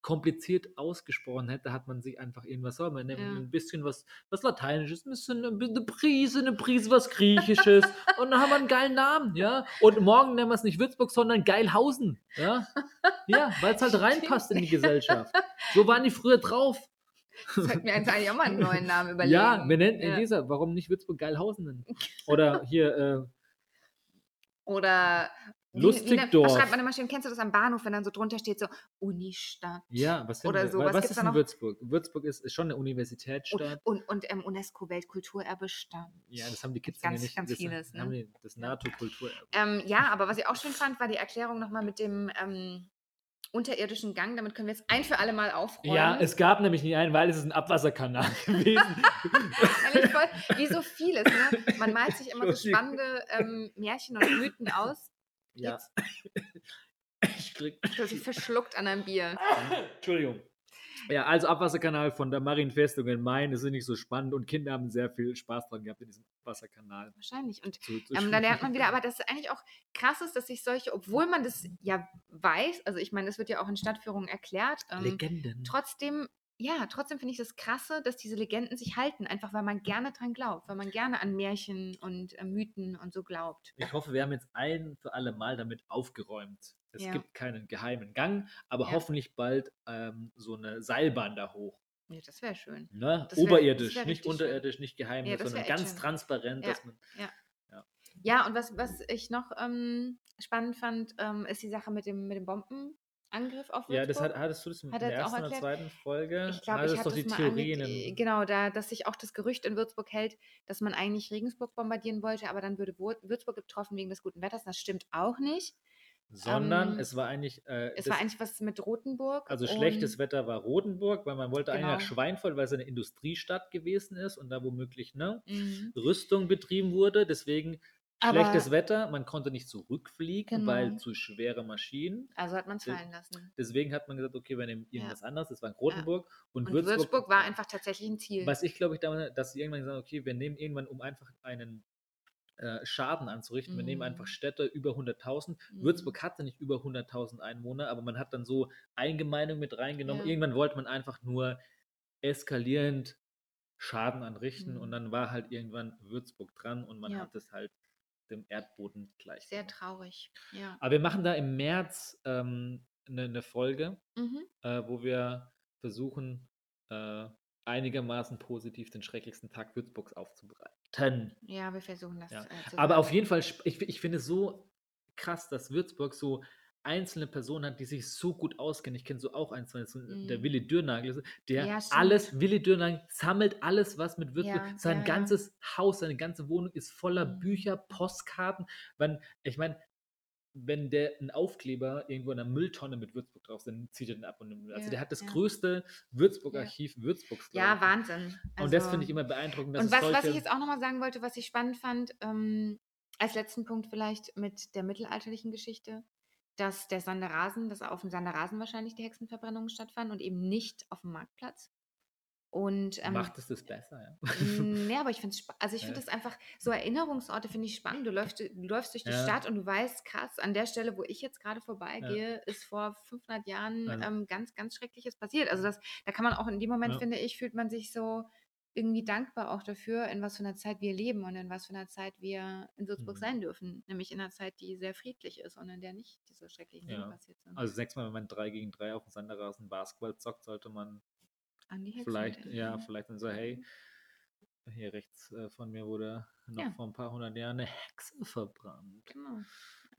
kompliziert ausgesprochen hätte, hat man sich einfach irgendwas, so, man nimmt Ja. ein bisschen was, was Lateinisches, ein bisschen ein bisschen eine Prise, eine Prise was Griechisches und dann haben wir einen geilen Namen, ja. Und morgen nennen wir es nicht Würzburg, sondern Geilhausen, ja. Ja, weil es halt reinpasst in die Gesellschaft. So waren die früher drauf. Sollten wir uns eigentlich auch mal einen neuen Namen überlegen. Ja, wir nennen Ja. Elisa, warum nicht Würzburg Geilhausen nennen? Oder hier, äh, Oder Lustigdorf. Wie, was schreibt man immer schön? Kennst du das am Bahnhof, wenn dann so drunter steht, so Unistadt? ja, was, Oder denn, so, wa- was was gibt's ist noch? Würzburg? Würzburg ist, ist schon eine Und, Universitätsstadt. und, und ähm, UNESCO-Weltkulturerbestand. Ja, das haben die Kids ja ganz, nicht. ganz das, vieles, haben ne? die, das NATO-Kultur. Ähm, ja, aber was ich auch schön fand, war die Erklärung nochmal mit dem ähm, unterirdischen Gang. Damit können wir jetzt ein für alle Mal aufräumen. Ja, es gab nämlich nicht einen, weil es ist ein Abwasserkanal gewesen. Voll, wie so vieles. Ne? Man malt sich immer so spannende ähm, Märchen und Mythen aus. Ja. Ich krieg, du hast dich verschluckt an einem Bier. Entschuldigung. Ja, also Abwasserkanal von der Marienfestung in Main, das ist nicht so spannend und Kinder haben sehr viel Spaß dran gehabt in diesem Abwasserkanal. Wahrscheinlich. Und Zu, zu Ähm, da lernt man wieder, aber das ist eigentlich auch krass ist, dass sich solche, obwohl man das ja weiß, also ich meine, das wird ja auch in Stadtführungen erklärt, ähm, Legenden. trotzdem, ja, trotzdem finde ich das krasse, dass diese Legenden sich halten, einfach weil man gerne dran glaubt, weil man gerne an Märchen und äh, Mythen und so glaubt. Ich hoffe, wir haben jetzt ein für alle Mal damit aufgeräumt. Es Ja. gibt keinen geheimen Gang, aber Ja. hoffentlich bald ähm, so eine Seilbahn da hoch. Ja, das wäre schön. Ne? Das wär- Oberirdisch, wär nicht unterirdisch, nicht geheim, Ja, sondern ganz schön. transparent, Ja. dass man. Ja, und was, was ich noch ähm, spannend fand, ähm, ist die Sache mit dem, mit dem Bombenangriff auf Würzburg. Ja, das hat, hattest du das in Hat der er ersten oder zweiten Folge? Ich glaube, das ich habe doch das die mal Theorie. ange- in dem- Genau, da, dass sich auch das Gerücht in Würzburg hält, dass man eigentlich Regensburg bombardieren wollte, aber dann würde Würzburg getroffen wegen des guten Wetters. Das stimmt auch nicht. Sondern ähm, es war eigentlich. Äh, Es das, war eigentlich was mit Rothenburg. also schlechtes Wetter war Rotenburg, weil man wollte eigentlich nach Genau. Schweinfurt, weil es eine Industriestadt gewesen ist und da womöglich ne, Mhm. Rüstung betrieben wurde. Deswegen Aber- schlechtes Wetter, man konnte nicht zurückfliegen, Genau. weil zu schwere Maschinen. Also hat man es fallen lassen. Deswegen hat man gesagt, okay, wir nehmen Ja. irgendwas anderes. Das war in Rotenburg. Und, Und Würzburg, Würzburg, war einfach tatsächlich ein Ziel. Was ich glaube ich damals, dass sie irgendwann gesagt haben, okay, wir nehmen irgendwann, um einfach einen äh, Schaden anzurichten, wir nehmen einfach Mhm. Städte über 100.000. Mhm. Würzburg hatte nicht über 100.000 Einwohner, aber man hat dann so Eingemeindung mit reingenommen. Ja. Irgendwann wollte man einfach nur eskalierend Schaden anrichten Mhm. und dann war halt irgendwann Würzburg dran und man Ja. hat es halt dem Erdboden gleich. Sehr gemacht. traurig. Ja. Aber wir machen da im März ähm, eine ne Folge, Mhm. äh, wo wir versuchen, äh, einigermaßen positiv den schrecklichsten Tag Würzburgs aufzubereiten. Ja, wir versuchen das Ja. äh, Aber auf jeden Fall, ich, ich finde es so krass, dass Würzburg so einzelne Personen hat, die sich so gut auskennen. Ich kenne so auch einen, zwei, so der Mhm. Willi Dürnagel, der Ja, alles, Willi Dürnagel sammelt alles, was mit Würzburg, Ja, sein ja, ja. ganzes Haus, seine ganze Wohnung ist voller Mhm. Bücher, Postkarten. Wenn, ich meine, wenn der einen Aufkleber irgendwo in einer Mülltonne mit Würzburg drauf ist, dann zieht er den ab. Und, nimmt- also Ja, der hat das ja. größte Würzburg-Archiv Würzburgs. glaub Ja. Wahnsinn. Und das Also- finde ich immer beeindruckend. Dass Und was, was solche, ich jetzt auch nochmal sagen wollte, was ich spannend fand, ähm, als letzten Punkt vielleicht mit der mittelalterlichen Geschichte, dass der Sanderasen, dass auf dem Sanderasen wahrscheinlich die Hexenverbrennungen stattfanden und eben nicht auf dem Marktplatz. Und ähm, macht es das besser, ja. Nee, aber ich finde es also ich finde Ja. das einfach so Erinnerungsorte finde ich spannend. Du läufst, du läufst durch die Ja. Stadt und du weißt, krass, an der Stelle, wo ich jetzt gerade vorbeigehe, ist vor 500 Jahren Also- ähm, ganz, ganz Schreckliches passiert. Also das, da kann man auch in dem Moment, Ja. finde ich, fühlt man sich so, irgendwie dankbar auch dafür, in was für einer Zeit wir leben und in was für einer Zeit wir in Würzburg Mhm. sein dürfen. Nämlich in einer Zeit, die sehr friedlich ist und in der nicht diese schrecklichen Dinge Ja. passiert sind. Also sechsmal, wenn man 3 gegen 3 auf dem Sanderrasen Basketball zockt, sollte man vielleicht, denken. ja, vielleicht dann so, hey, hier rechts äh, von mir wurde noch Ja. vor ein paar hundert Jahren eine Hexe verbrannt. Genau.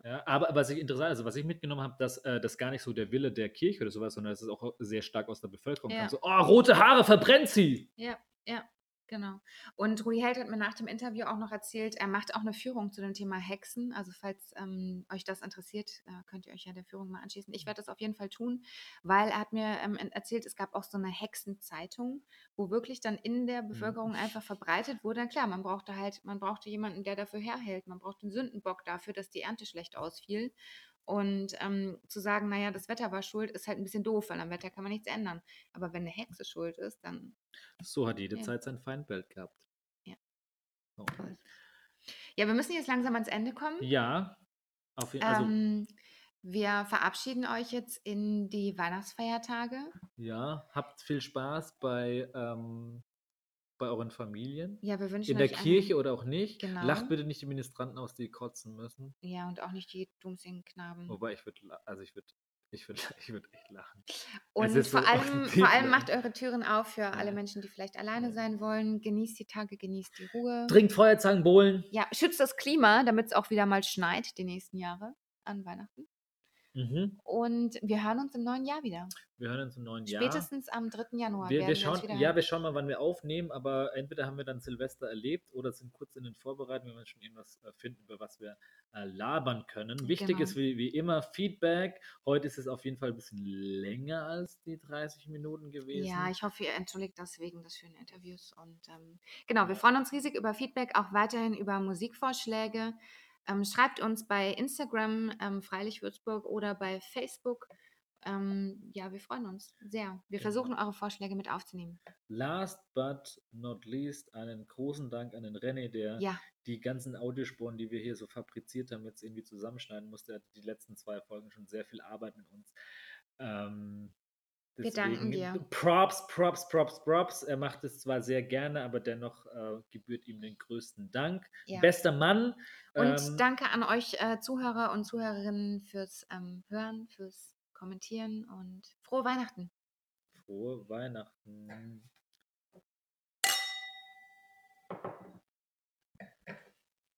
Ja, aber was ich interessant, also was ich mitgenommen habe, dass äh, das gar nicht so der Wille der Kirche oder sowas, sondern dass es auch sehr stark aus der Bevölkerung Ja. kam. So, oh, rote Haare, verbrennt sie! Ja, ja, genau. Und Rudi Held hat mir nach dem Interview auch noch erzählt, er macht auch eine Führung zu dem Thema Hexen. Also falls ähm, euch das interessiert, äh, könnt ihr euch ja der Führung mal anschließen. Ich werde das auf jeden Fall tun, weil er hat mir ähm, erzählt, es gab auch so eine Hexenzeitung, wo wirklich dann in der Bevölkerung einfach verbreitet wurde. Klar, man brauchte halt, man brauchte jemanden, der dafür herhält. Man brauchte einen Sündenbock dafür, dass die Ernte schlecht ausfiel. Und ähm, zu sagen, naja, das Wetter war schuld, ist halt ein bisschen doof, weil am Wetter kann man nichts ändern. Aber wenn eine Hexe schuld ist, dann So hat jede Ja. Zeit sein Feindbild gehabt. Ja. Toll. Ja, wir müssen jetzt langsam ans Ende kommen. Ja, auf jeden Fall. Also, ähm, wir verabschieden euch jetzt in die Weihnachtsfeiertage. ja, habt viel Spaß bei, ähm, bei euren Familien. Ja, wir wünschen In der euch Kirche Einen, oder auch nicht. Genau. Lacht bitte nicht die Ministranten aus, die kotzen müssen. ja, und auch nicht die Doomsing-Knaben. Wobei ich würde, also ich würde, ich würde, ich würde echt lachen. Und vor so allem, vor allem macht eure Türen auf für alle Ja. Menschen, die vielleicht alleine Ja. sein wollen. Genießt die Tage, genießt die Ruhe. Trinkt Feuerzangenbowlen. Ja, schützt das Klima, damit es auch wieder mal schneit die nächsten Jahre an Weihnachten. Mhm. Und wir hören uns im neuen Jahr wieder. Wir hören uns im neuen Jahr. Spätestens am 3. Januar Wir, wir wir schauen, wieder ja, wir schauen mal, wann wir aufnehmen, aber entweder haben wir dann Silvester erlebt oder sind kurz in den Vorbereitungen, wenn wir schon irgendwas äh, finden, über was wir äh, labern können. Wichtig Genau. ist wie, wie immer Feedback. Heute ist es auf jeden Fall ein bisschen länger als die 30 Minuten gewesen. Ja, ich hoffe, ihr entschuldigt das wegen des schönen Interviews. Und ähm, genau, wir freuen uns riesig über Feedback, auch weiterhin über Musikvorschläge. Ähm, schreibt uns bei Instagram ähm, Freilich Würzburg oder bei Facebook. Ähm, ja, wir freuen uns sehr. Wir Genau. versuchen, eure Vorschläge mit aufzunehmen. Last but not least einen großen Dank an den René, der Ja, die ganzen Audiospuren, die wir hier so fabriziert haben, jetzt irgendwie zusammenschneiden musste. Er hat die letzten zwei Folgen schon sehr viel Arbeit mit uns. Ähm, Wir danken deswegen dir. Props, Props, Props, Props. Er macht es zwar sehr gerne, aber dennoch äh, gebührt ihm den größten Dank. ja. Bester Mann. Und ähm, danke an euch äh, Zuhörer und Zuhörerinnen fürs ähm, Hören, fürs Kommentieren und frohe Weihnachten. Frohe Weihnachten.